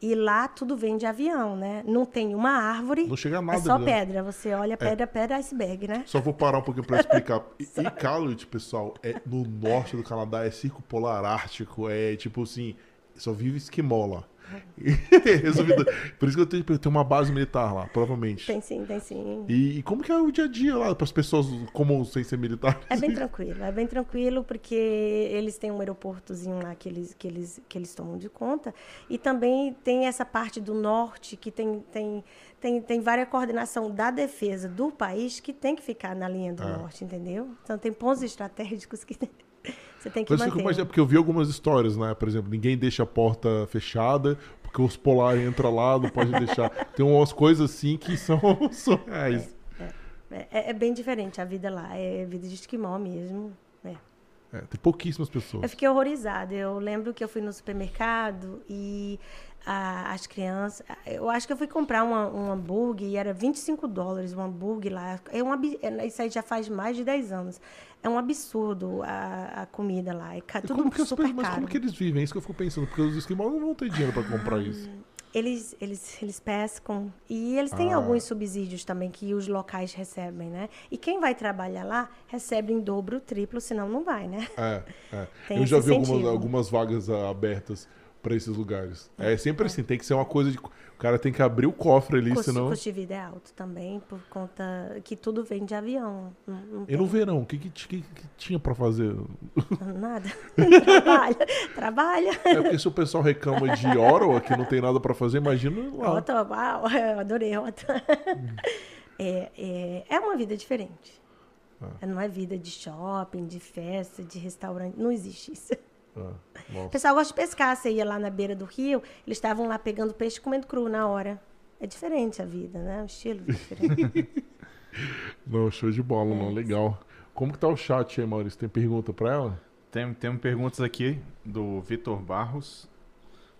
e lá tudo vem de avião, né? Não tem uma árvore. Não chega nada É só pedra. Você olha pedra, pedra, iceberg, né? Só vou parar um pouquinho pra explicar. E Iqaluit, pessoal, é no norte do Canadá, é circo polar ártico, é tipo assim, só vive esquimó lá. Resumido. Por isso que eu tenho, eu tenho uma base militar lá, provavelmente. Tem sim, tem sim. E, e como que é o dia a dia lá para as pessoas comuns sem ser militares? É bem tranquilo, é bem tranquilo porque eles têm um aeroportozinho lá que eles, que eles, que eles tomam de conta. E também tem essa parte do norte que tem, tem, tem, tem várias coordenação da defesa do país que tem que ficar na linha do É. norte, entendeu? Então tem pontos estratégicos que você tem que eu manter. imaginei, porque eu vi algumas histórias, né? Por exemplo, ninguém deixa a porta fechada, porque os polares entram lá, não pode deixar. Tem umas coisas assim que são surreais. É, é- é bem diferente a vida lá, é vida de esquimó mesmo. é. É, tem pouquíssimas pessoas. Eu fiquei horrorizada. Eu lembro que eu fui no supermercado e a- as crianças. Eu acho que eu fui comprar uma, um hambúrguer e era 25 dólares um hambúrguer lá. É um, é, isso aí já faz mais de 10 anos. É um absurdo a, a comida lá. É ca- tudo super pessoas- mas caro. como que eles vivem? É isso que eu fico pensando, porque os esquimós não vão ter dinheiro para comprar isso. Eles, eles, eles pescam e eles têm Ah. alguns subsídios também que os locais recebem, né? E quem vai trabalhar lá recebe em dobro, triplo, senão não vai, né? É, é. Eu já vi algumas, algumas vagas ah, abertas para esses lugares. É sempre assim, tem que ser uma coisa de. O cara tem que abrir o cofre ali, Custo, senão. custo de vida é alto também, por conta que tudo vem de avião. Não, não E no verão, o que, que, que- que tinha para fazer? nada. trabalha, trabalha. É porque se o pessoal reclama de Ottawa, que não tem nada para fazer, imagina lá. Rota, uau, eu adorei rota. Hum. É, é, é uma vida diferente. Ah. Não é vida de shopping, de festa, de restaurante. Não existe isso. Ah, o pessoal gosta de pescar. Você ia lá na beira do rio, eles estavam lá pegando peixe e comendo cru na hora. É diferente a vida, né? O estilo é diferente. não, show de bola, é, não. Legal. Como que tá o chat aí, Maurício? Tem pergunta para ela? Tem, tem perguntas aqui do Vitor Barros.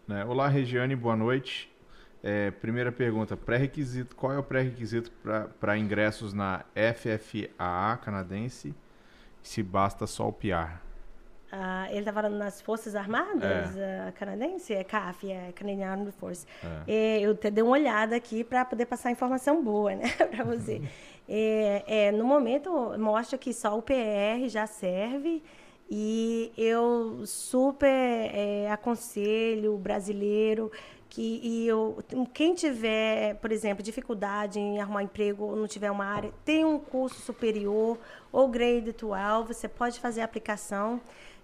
Né? Olá, Regiane, boa noite. É, primeira pergunta, pré-requisito, qual é o pré-requisito para ingressos na FFAA canadense, se basta só o PR? Uh, ele está falando nas Forças Armadas é. uh, canadense, é CAF, é Canadian Armed Force. É. eu te dei uma olhada aqui para poder passar informação boa, né, para você. é, é, no momento mostra que só o PR já serve e eu super é, aconselho o brasileiro que e eu, quem tiver, por exemplo, dificuldade em arrumar emprego ou não tiver uma área, tem um curso superior ou grade 12, você pode fazer a aplicação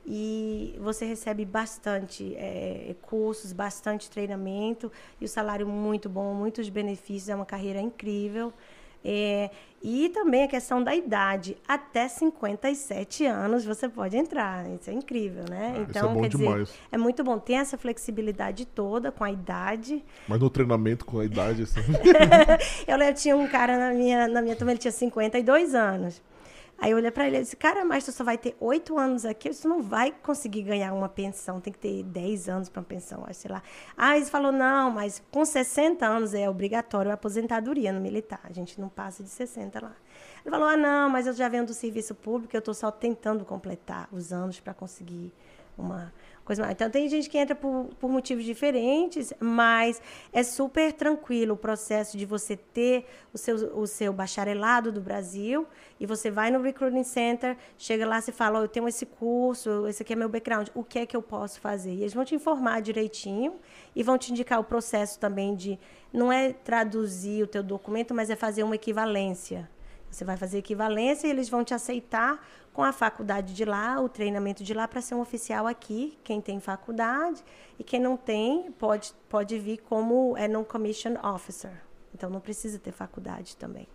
e você recebe bastante é, cursos, bastante treinamento e o salário muito bom, muitos benefícios, é uma carreira incrível. É, e também a questão da idade. Até 57 anos você pode entrar. Isso é incrível, né? Ah, então, é quer demais. dizer, é muito bom. Tem essa flexibilidade toda com a idade. Mas no treinamento com a idade, assim. eu tinha um cara na minha, na minha turma, ele tinha 52 anos. Aí eu olhei para ele e disse, cara, mas tu só vai ter oito anos aqui, você não vai conseguir ganhar uma pensão, tem que ter dez anos para uma pensão, sei lá. Aí ele falou, não, mas com 60 anos é obrigatório a aposentadoria no militar, a gente não passa de 60 lá. Ele falou, ah, não, mas eu já venho do serviço público, eu estou só tentando completar os anos para conseguir uma coisa. Então, tem gente que entra por, por motivos diferentes, mas é super tranquilo o processo de você ter o seu, o seu bacharelado do Brasil e você vai no Recruiting Center, chega lá e fala, oh, eu tenho esse curso, esse aqui é meu background, o que é que eu posso fazer? E eles vão te informar direitinho e vão te indicar o processo também de, não é traduzir o teu documento, mas é fazer uma equivalência. Você vai fazer equivalência e eles vão te aceitar com a faculdade de lá, o treinamento de lá para ser um oficial aqui, quem tem faculdade e quem não tem pode pode vir como é non commission officer. Então não precisa ter faculdade também.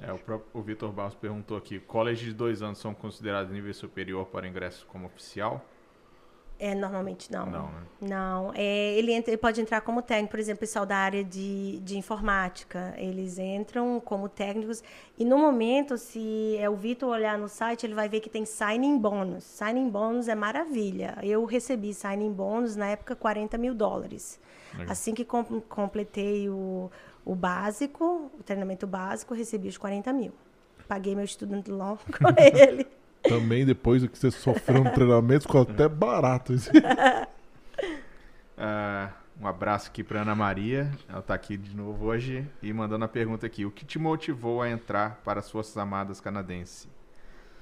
É, o, próprio, Vitor Barros perguntou aqui: college de dois anos são considerados nível superior para ingresso como oficial? É, normalmente não. Não, né? Não. É, ele, entra, ele pode entrar como técnico, por exemplo, pessoal da área de, de informática. Eles entram como técnicos. E no momento, se é o Vitor olhar no site, ele vai ver que tem signing bônus. Signing bônus é maravilha. Eu recebi signing bônus na época 40 mil dólares. Legal. Assim que com, completei o, o básico, o treinamento básico, recebi os 40 mil. Paguei meu student loan com ele. Também depois do que você sofreu no treinamento, ficou até barato. Isso. Uh, um abraço aqui para Ana Maria. Ela está aqui de novo hoje e mandando a pergunta aqui: O que te motivou a entrar para as Forças Armadas Canadenses?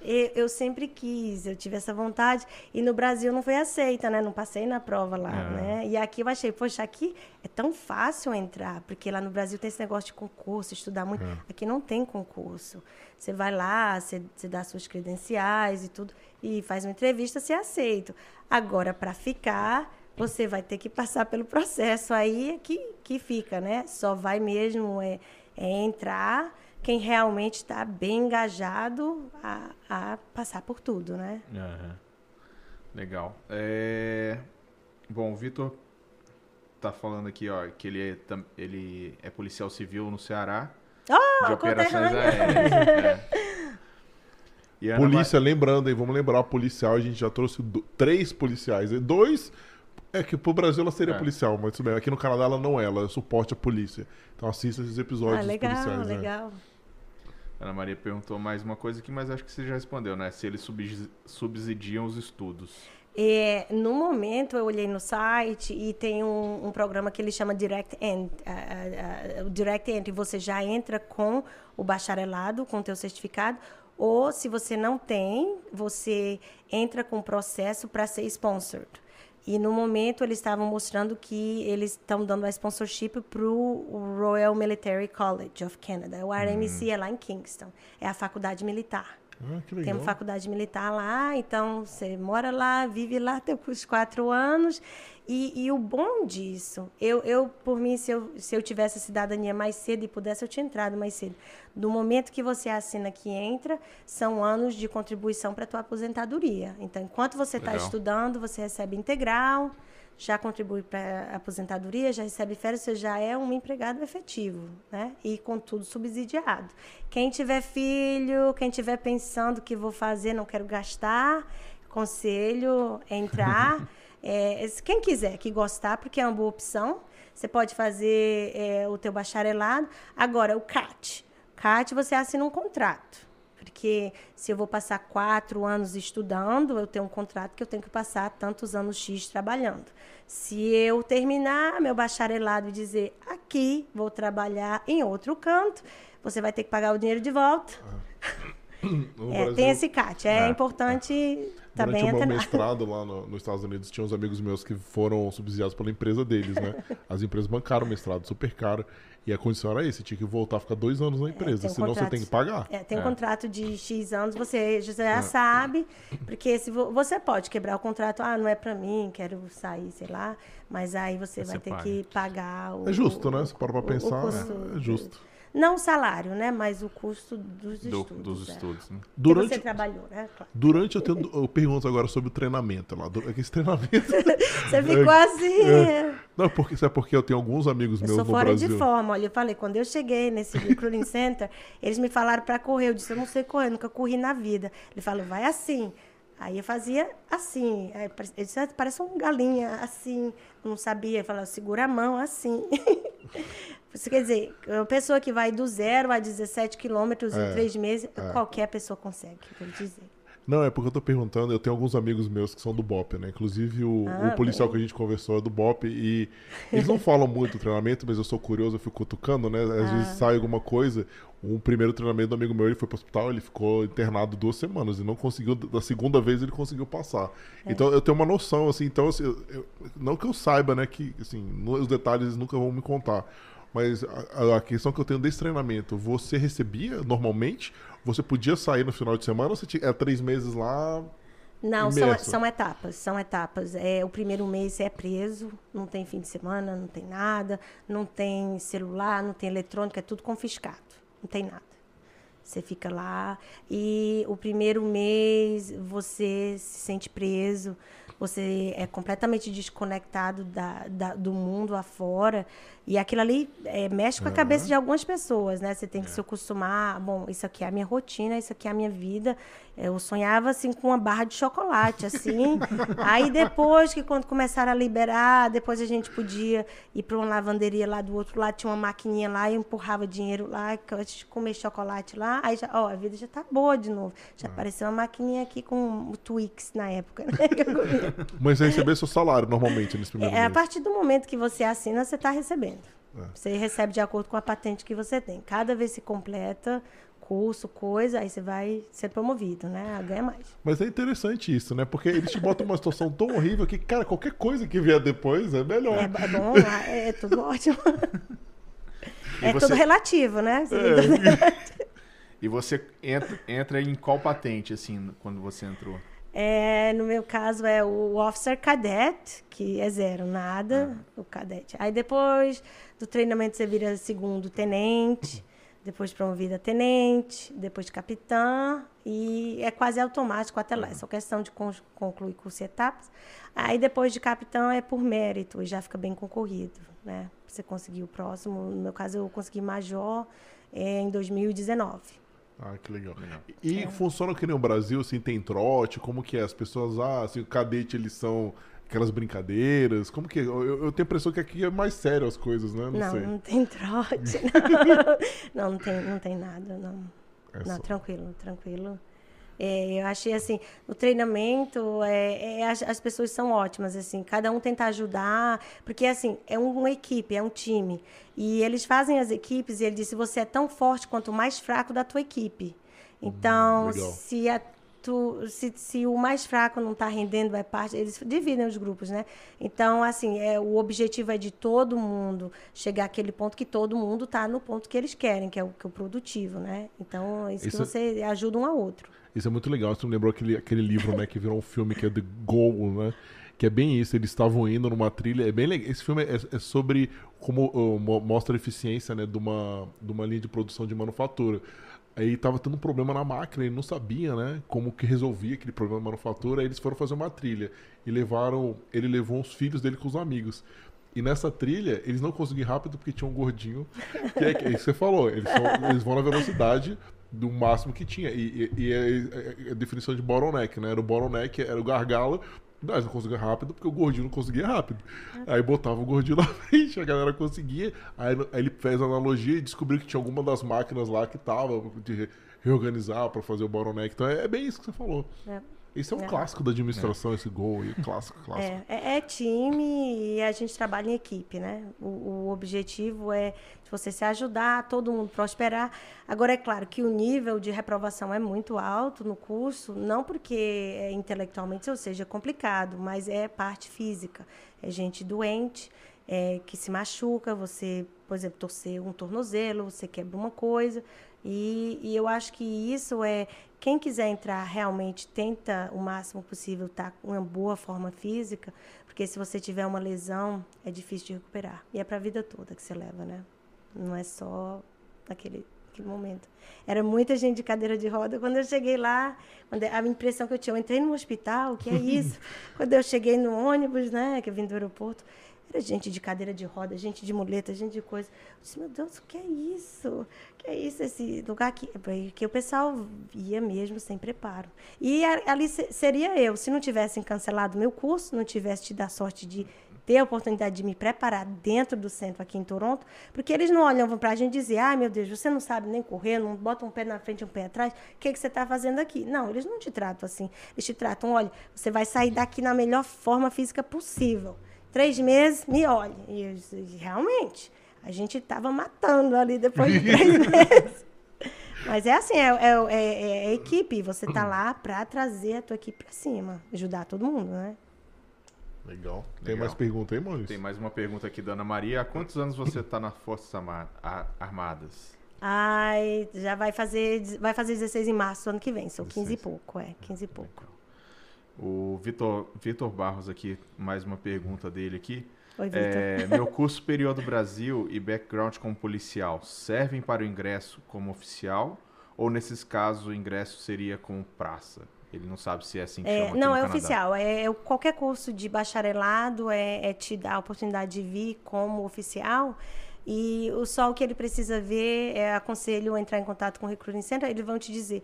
Eu sempre quis, eu tive essa vontade. E no Brasil não foi aceita, né? Não passei na prova lá, é. né? E aqui eu achei, poxa, aqui é tão fácil entrar, porque lá no Brasil tem esse negócio de concurso, estudar muito. É. Aqui não tem concurso. Você vai lá, você, você dá suas credenciais e tudo, e faz uma entrevista, se aceito. Agora, para ficar, você vai ter que passar pelo processo aí que, que fica, né? Só vai mesmo é, é entrar quem realmente está bem engajado a, a, passar por tudo, né? Uhum. Legal. É... Bom, o Vitor tá falando aqui, ó, que ele é, ele é policial civil no Ceará. Oh, de operações aéreas. é. Polícia, lembrando aí, vamos lembrar, policial, a gente já trouxe do, três policiais. Dois é que pro Brasil ela seria é. policial, mas tudo bem. Aqui no Canadá ela não é, ela suporte à polícia. Então assista esses episódios ah, legal, policiais. Né? Legal, Ana Maria perguntou mais uma coisa aqui, mas acho que você já respondeu, né? Se eles subsidiam os estudos. É, no momento, eu olhei no site e tem um, um programa que ele chama Direct Entry. Uh, uh, uh, Direct Entry, você já entra com o bacharelado, com o teu certificado, ou se você não tem, você entra com o processo para ser sponsored. E no momento eles estavam mostrando que eles estão dando a sponsorship para o Royal Military College of Canada. O RMC hum. é lá em Kingston. É a faculdade militar. Ah, que legal. Temos faculdade militar lá, então você mora lá, vive lá tem os quatro anos. E, e o bom disso, eu, eu por mim, se eu, se eu tivesse a cidadania mais cedo e pudesse, eu tinha entrado mais cedo. Do momento que você assina que entra, são anos de contribuição para a tua aposentadoria. Então, enquanto você está estudando, você recebe integral, já contribui para a aposentadoria, já recebe férias, você já é um empregado efetivo, né? E com tudo subsidiado. Quem tiver filho, quem tiver pensando que vou fazer, não quero gastar, conselho entrar. É, quem quiser, que gostar, porque é uma boa opção, você pode fazer é, o teu bacharelado. Agora, o CAT. CAT, você assina um contrato. Porque se eu vou passar quatro anos estudando, eu tenho um contrato que eu tenho que passar tantos anos X trabalhando. Se eu terminar meu bacharelado e dizer aqui vou trabalhar em outro canto, você vai ter que pagar o dinheiro de volta. No É, tem esse CAT. É, É, importante também Durante o meu mestrado lá no- nos Estados Unidos, tinha uns amigos meus que foram subsidiados pela empresa deles, né? As empresas bancaram o mestrado super caro. E a condição era essa, tinha que voltar a ficar dois anos na empresa, tem um senão você contrato. tem que pagar. É, tem um É. contrato de X anos, você já sabe, porque se vo- você pode quebrar o contrato, ah, não é pra mim, quero sair, sei lá, mas aí você Aí vai você ter paga. que pagar o É justo, né? Se para pra o- o pensar, custo é justo. Não o salário, né, mas o custo dos Do- estudos. dos é. estudos. Né? Durante, você trabalhou, né? Claro. durante eu tenho eu pergunto agora sobre o treinamento lá. do- é que Esse treinamento. Você ficou assim. é. Não, porque, isso é porque eu tenho alguns amigos Eu meus sou no fora Brasil. de forma. Olha, eu falei, quando eu cheguei nesse recruiting center, eles me falaram para correr. Eu disse, eu não sei correr, nunca corri na vida. Ele falou, vai assim. Aí eu fazia assim. Ele disse, "Ah, parece um galinha, assim. Não sabia. Ele falou, segura a mão, assim. Isso quer dizer, uma pessoa que vai do zero a 17 quilômetros É, em três meses, é. qualquer pessoa consegue, vou dizer. Não, é porque eu tô perguntando, eu tenho alguns amigos meus que são do BOP, né? Inclusive o, Ah, o policial bem. que a gente conversou é do BOP e eles não falam muito do treinamento, mas eu sou curioso, eu fico cutucando, né? Às Ah. vezes sai alguma coisa. Um primeiro treinamento do amigo meu, ele foi pro hospital, ele ficou internado duas semanas e não conseguiu, da segunda vez ele conseguiu passar. É. Então eu tenho uma noção, assim, então assim, eu- eu- não que eu saiba, né, que assim, os detalhes eles nunca vão me contar. Mas a, a questão que eu tenho desse treinamento, você recebia normalmente? Você podia sair no final de semana ou você tinha, é três meses lá? Não, são, são etapas, são etapas. É, o primeiro mês você é preso, não tem fim de semana, não tem nada, não tem celular, não tem eletrônico, é tudo confiscado, não tem nada. Você fica lá e o primeiro mês você se sente preso, você é completamente desconectado da, da- do mundo afora. E aquilo ali é, mexe com a cabeça de algumas pessoas, né? Você tem que se acostumar. Bom, isso aqui é a minha rotina, isso aqui é a minha vida. Eu sonhava assim com uma barra de chocolate, assim. Aí depois que quando começaram a liberar, depois a gente podia ir para uma lavanderia lá do outro lado, tinha uma maquininha lá, eu empurrava dinheiro lá, comer chocolate lá, aí já, ó, a vida já tá boa de novo. Já apareceu uma maquininha aqui com o Twix na época, né? Mas você recebia seu salário normalmente nesse primeiro É, a mês? partir do momento que você assina, você está recebendo. É. Você recebe de acordo com a patente que você tem. Cada vez se completa curso, coisa, aí você vai ser promovido, né? Ganha mais. Mas é interessante isso, né? Porque eles te botam numa situação tão horrível que, cara, qualquer coisa que vier depois é melhor. É, é bom, é, é tudo ótimo. E É você- tudo relativo, né? Você- É. E você entra, entra em qual patente, assim, quando você entrou? É, no meu caso é o Officer Cadet, que é zero, nada, Ah. o cadete. Aí depois do treinamento você vira segundo tenente, depois promovida a tenente, depois capitã, e é quase automático até lá. É só questão de con- concluir curso e etapas. Aí depois de capitão é por mérito, e já fica bem concorrido, né? Você conseguir o próximo. No meu caso, eu consegui major é, em 2019. Ah, que legal. E funciona que nem o Brasil, assim, tem trote, como que é? As pessoas, ah, assim, o cadete, eles são aquelas brincadeiras, como que é? Eu, eu tenho a impressão que aqui é mais sério as coisas, né? Não, Não, sei. não tem trote. Não, não, não, tem, não tem nada, não. É não, só- tranquilo, tranquilo. É, eu achei assim, o treinamento, é, é, as, as pessoas são ótimas, assim, cada um tenta ajudar, porque assim, é um- uma equipe, é um time. E eles fazem as equipes e ele disse, você é tão forte quanto o mais fraco da tua equipe. Então, legal. se, a tu, se, se o mais fraco não está rendendo, vai parte, eles dividem os grupos, né? Então, assim, é, o objetivo é de todo mundo chegar àquele ponto que todo mundo está no ponto que eles querem, que é o, que é o produtivo, né? Então, é isso, Isso- que você ajuda um ao outro. Isso é muito legal. Você me lembrou aquele, aquele livro, né, que virou um filme que é The Goal, né? Que é bem isso, eles estavam indo numa trilha. É bem legal. Esse filme é, é sobre como uh, mostra a eficiência né, de, uma, de uma linha de produção de manufatura. Aí tava tendo um problema na máquina, ele não sabia, né, como que resolvia aquele problema de manufatura. Aí eles foram fazer uma trilha e levaram, ele levou os filhos dele com os amigos. E nessa trilha, eles não conseguiam rápido porque tinha um gordinho. Que é, é isso que você falou. Eles, eles vão na velocidade do máximo que tinha. E, e, e é, é, a definição de bottleneck, né? Era o bottleneck, era o gargalo. Nós não conseguia rápido porque o gordinho não conseguia rápido. Aí botava o gordinho na frente, a galera conseguia. Aí, aí ele fez a analogia e descobriu que tinha alguma das máquinas lá que tava de reorganizar para fazer o bottleneck. Então é, é, bem isso que você falou. É. Esse é um é. clássico da administração, é. esse gol aí, clássico, clássico. É, é, é, time e a gente trabalha em equipe, né? O, o, objetivo é você se ajudar, todo mundo prosperar. Agora, é claro que o nível de reprovação é muito alto no curso, não porque é, intelectualmente ou seja complicado, mas é parte física. É gente doente, é, que se machuca, você, por exemplo, torcer um tornozelo, você quebra uma coisa. E, e eu acho que isso é quem quiser entrar realmente tenta o máximo possível estar tá com uma boa forma física, porque se você tiver uma lesão é difícil de recuperar e é para a vida toda que você leva, né? Não é só naquele, naquele momento. Era muita gente de cadeira de roda. Quando eu cheguei lá, a impressão que eu tinha, eu entrei no hospital, o que é isso? Quando eu cheguei no ônibus, né, que eu vim do aeroporto, era gente de cadeira de roda, gente de muleta, gente de coisa. Eu disse, meu Deus, o que é isso? O que é isso, esse lugar aqui? Que o pessoal ia mesmo sem preparo. E ali seria eu, se não tivessem cancelado meu curso, não tivesse tido a sorte de ter a oportunidade de me preparar dentro do centro aqui em Toronto, porque eles não olham para a gente dizer, ah, meu Deus, você não sabe nem correr, não bota um pé na frente e um pé atrás, o que, é que você está fazendo aqui? Não, eles não te tratam assim. Eles te tratam, olha, você vai sair daqui na melhor forma física possível três meses, me olhe. E, eu, realmente, a gente estava matando ali depois de três meses. Mas é assim, é, é, é, é equipe. Você tá lá para trazer a tua equipe para cima, ajudar todo mundo, né? Legal. Tem Legal. mais pergunta aí, Maurício? Tem mais uma pergunta aqui da Ana Maria. Há quantos anos você está nas Forças Armadas? Ai, já vai fazer, vai fazer 16 em março ano que vem. São 15 e pouco, é, 15 e pouco. O Vitor, Vitor Barros aqui, mais uma pergunta dele aqui. Oi, Vitor. É, meu curso superior do Brasil e background como policial servem para o ingresso como oficial ou nesses casos o ingresso seria como praça? Ele não sabe se é assim que é, chama Não, é Canadá. oficial. É, é, qualquer curso de bacharelado é, é te dar a oportunidade de vir como oficial. E o só o que ele precisa ver é aconselho entrar em contato com o Recruiting Center, eles vão te dizer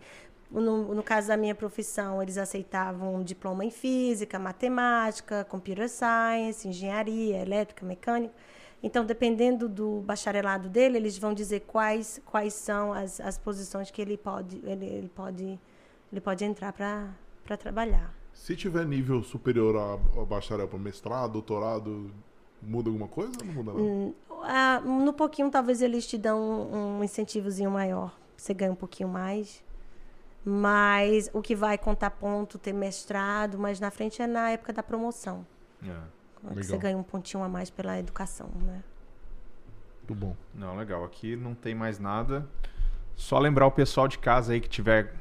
no, no, caso da minha profissão, eles aceitavam diploma em física, matemática, computer science, engenharia, elétrica, mecânica. Então, dependendo do bacharelado dele, eles vão dizer quais, quais são as, as posições que ele pode, ele, ele pode, ele pode entrar para trabalhar. Se tiver nível superior a, a bacharel para mestrado, doutorado, muda alguma coisa ou não muda nada? Hum, ah, no pouquinho, talvez eles te dão um, um incentivozinho maior. Você ganha um pouquinho mais. Mas o que vai contar ponto, ter mestrado, mas na frente é na época da promoção. É. Você ganha um pontinho a mais pela educação, né? Muito bom. Não, legal. Aqui não tem mais nada. Só lembrar o pessoal de casa aí que estiver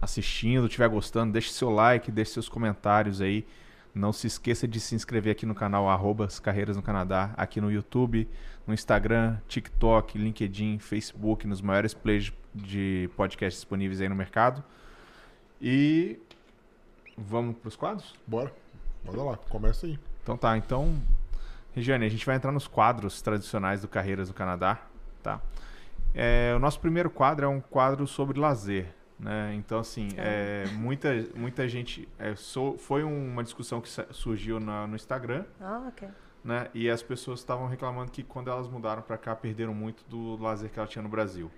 assistindo, estiver gostando, deixe seu like, deixe seus comentários aí. Não se esqueça de se inscrever aqui no canal arroba Carreiras no Canadá, aqui no YouTube, no Instagram, TikTok, LinkedIn, Facebook, nos maiores players de podcast disponíveis aí no mercado. E vamos para os quadros? Bora. Manda lá, começa aí. Então tá, então, Regiane, a gente vai entrar nos quadros tradicionais do Carreiras do Canadá, tá? É, o nosso primeiro quadro é um quadro sobre lazer, né? Então, assim, é, muita, muita gente... É, so, foi uma discussão que surgiu na, no Instagram. Ah, ok. Né? E as pessoas estavam reclamando que quando elas mudaram para cá, perderam muito do lazer que ela tinha no Brasil.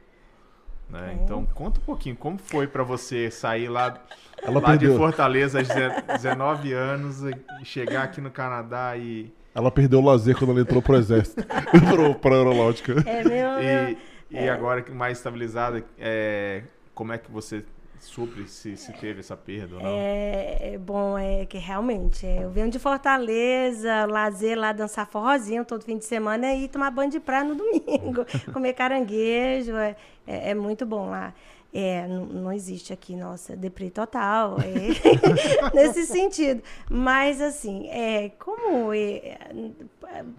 Né? É. Então, conta um pouquinho, como foi para você sair lá, lá de Fortaleza aos 19 anos e chegar aqui no Canadá e... Ela perdeu o lazer quando ela entrou pro exército, para a aeronáutica. É, meu... E, e é. agora mais estabilizada, é, como é que você supre se, se teve essa perda ou não? É, é bom, é que realmente, é, eu venho de Fortaleza, lazer lá, dançar forrozinho todo fim de semana e tomar banho de praia no domingo, comer caranguejo, é, é, é, muito bom lá. É, não, não existe aqui, nossa, deprê total, é, nesse sentido. Mas, assim, é, como é,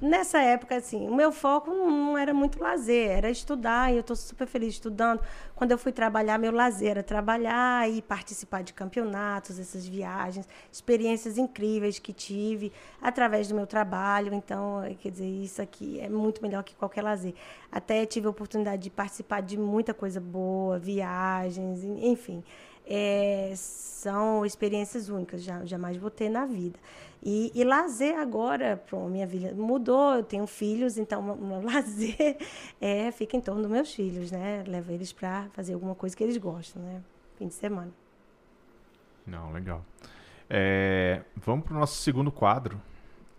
nessa época, assim, o meu foco não era muito lazer, era estudar, e eu estou super feliz estudando. Quando eu fui trabalhar, meu lazer era trabalhar e participar de campeonatos, essas viagens, experiências incríveis que tive através do meu trabalho. Então, quer dizer, isso aqui é muito melhor que qualquer lazer. Até tive a oportunidade de participar de muita coisa boa, viagens, enfim. É, são experiências únicas, já, jamais vou ter na vida. E, e lazer agora, pô, minha vida mudou, eu tenho filhos, então o meu lazer é, fica em torno dos meus filhos, né? Levo eles para fazer alguma coisa que eles gostam, né? Fim de semana. Não, legal. É, vamos para o nosso segundo quadro.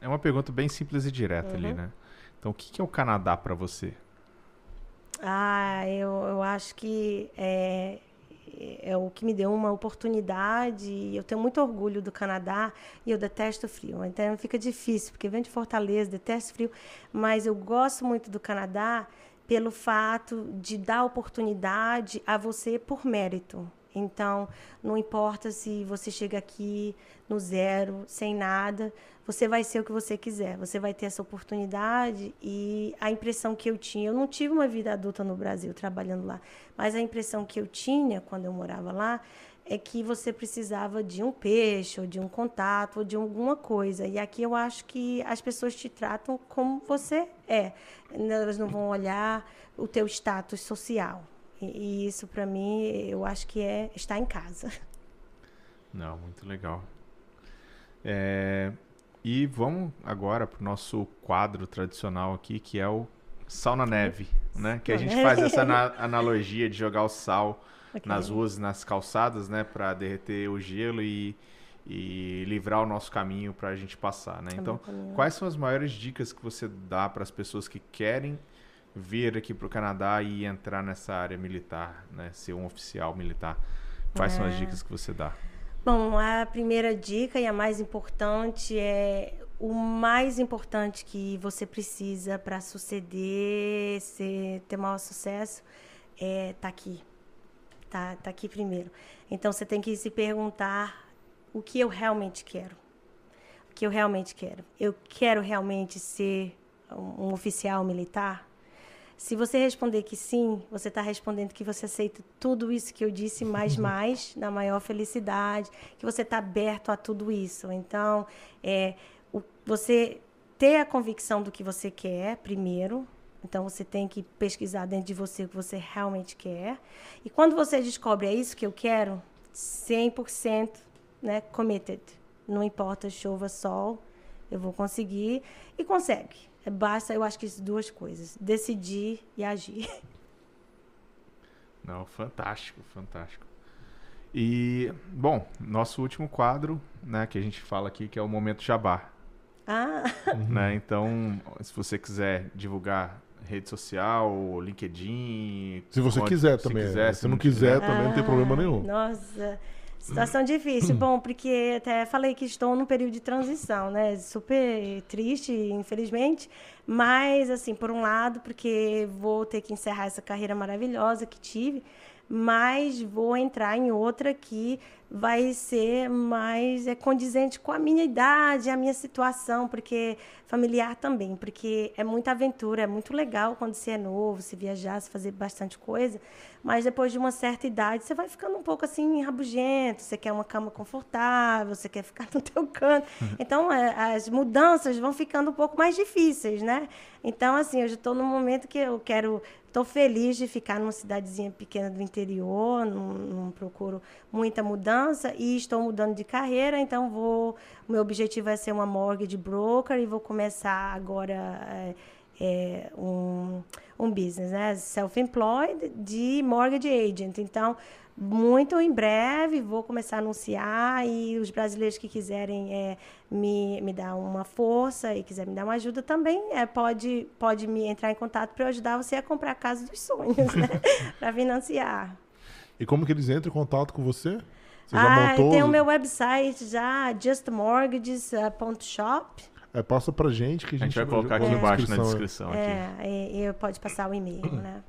É uma pergunta bem simples e direta uhum. ali, né? Então, o que, que é o Canadá para você? Ah, eu, eu acho que é, é o que me deu uma oportunidade. Eu tenho muito orgulho do Canadá e eu detesto frio. Então fica difícil, porque venho de Fortaleza, detesto frio, mas eu gosto muito do Canadá pelo fato de dar oportunidade a você por mérito. Então, não importa se você chega aqui no zero, sem nada, você vai ser o que você quiser. Você vai ter essa oportunidade e a impressão que eu tinha, eu não tive uma vida adulta no Brasil trabalhando lá, mas a impressão que eu tinha quando eu morava lá é que você precisava de um peixe, ou de um contato, ou de alguma coisa. E aqui eu acho que as pessoas te tratam como você é. Elas não vão olhar o teu status social. E, isso, para mim, eu acho que é estar em casa. Não, muito legal. É, e vamos agora para o nosso quadro tradicional aqui, que é o sal na neve, né? Que a gente faz essa analogia de jogar o sal okay. nas ruas, nas calçadas, né? Para derreter o gelo e, e livrar o nosso caminho para a gente passar, né? Então, quais são as maiores dicas que você dá para as pessoas que querem vir aqui para o Canadá e entrar nessa área militar, né? Ser um oficial militar. Quais é. são as é. dicas que você dá? Bom, a primeira dica e a mais importante é o mais importante que você precisa para suceder, ser, ter maior sucesso, é tá aqui. Tá, tá aqui primeiro. Então você tem que se perguntar o que eu realmente quero. O que eu realmente quero. Eu quero realmente ser um, um oficial militar? Se você responder que sim, você está respondendo que você aceita tudo isso que eu disse, mais, mais, na maior felicidade, que você está aberto a tudo isso. Então, é, o, você ter a convicção do que você quer, primeiro. Então, você tem que pesquisar dentro de você o que você realmente quer. E quando você descobre, é isso que eu quero, 100% né, committed. Não importa chova, sol, eu vou conseguir. E consegue. Basta, eu acho que duas coisas: decidir e agir. Não, fantástico, fantástico. E, bom, nosso último quadro, né, que a gente fala aqui, que é o Momento Jabá. Ah! Né, então, se você quiser divulgar rede social, LinkedIn... Se você quiser se também. Quiser, se, se não quiser, quiser também ah, não tem problema nenhum. Nossa... Situação difícil. Bom, porque até falei que estou num período de transição, né? Super triste, infelizmente. Mas, assim, por um lado, porque vou ter que encerrar essa carreira maravilhosa que tive, mas vou entrar em outra que vai ser mais é, condizente com a minha idade, a minha situação, porque familiar também, porque é muita aventura, é muito legal quando você é novo, se viajar, se fazer bastante coisa, mas depois de uma certa idade você vai ficando um pouco assim rabugento, você quer uma cama confortável, você quer ficar no teu canto, uhum. então é, as mudanças vão ficando um pouco mais difíceis, né? Então assim, eu já estou num momento que eu quero Estou feliz de ficar numa cidadezinha pequena do interior, não, não, procuro muita mudança e estou mudando de carreira, então vou. O meu objetivo é ser uma mortgage broker e vou começar agora é, é, um, um business, né? Self-employed de mortgage agent. Então, muito em breve vou começar a anunciar e os brasileiros que quiserem é, me, me dar uma força e quiser me dar uma ajuda também é, pode, pode me entrar em contato para eu ajudar você a comprar a casa dos sonhos, né? para financiar. E como que eles entram em contato com você? Você já ah, montou? Tem o meu website já, justmortgages.shop. É, passa pra gente que a gente, a gente vai colocar aqui embaixo na descrição. É, e, e pode passar o e-mail, né?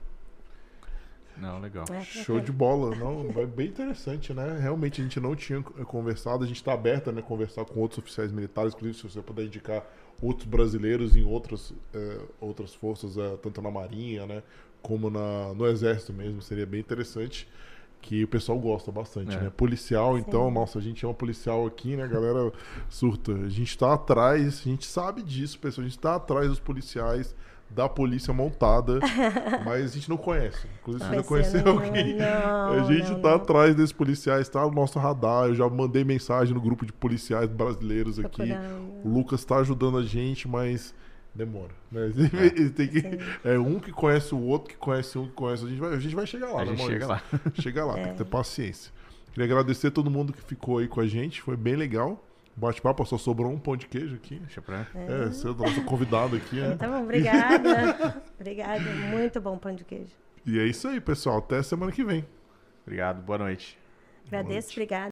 Não, legal. É, Show de bola. Não, é bem interessante, né? Realmente a gente não tinha conversado, a gente está aberta né, a conversar com outros oficiais militares, inclusive se você puder indicar outros brasileiros em outras, eh, outras forças, eh, tanto na Marinha, né? Como na, no Exército mesmo, seria bem interessante. Que o pessoal gosta bastante, É. né? Policial, então, nossa, a gente é um policial aqui, né? A galera surta. A gente tá atrás, a gente sabe disso, pessoal. A gente tá atrás dos policiais, da polícia montada, mas a gente não conhece. Inclusive, se você Conhecer, não, alguém, não, a gente não, tá não. atrás desses policiais, tá no nosso radar. Eu já mandei mensagem no grupo de policiais brasileiros aqui. Procurando. O Lucas tá ajudando a gente, mas demora. Né? Ele tem que, é um que conhece o outro, que conhece um que conhece. A gente vai, a gente vai chegar lá, A né, gente Maurício? chega lá. Chega lá, tem É. que ter paciência. Queria agradecer a todo mundo que ficou aí com a gente, foi bem legal. Bate-papo, só sobrou um pão de queijo aqui. Deixa pra... É, você é o nosso convidado aqui, né? Tá bom, obrigada. obrigada. Muito bom pão de queijo. E é isso aí, pessoal. Até semana que vem. Obrigado, boa noite. Agradeço, noite. obrigada.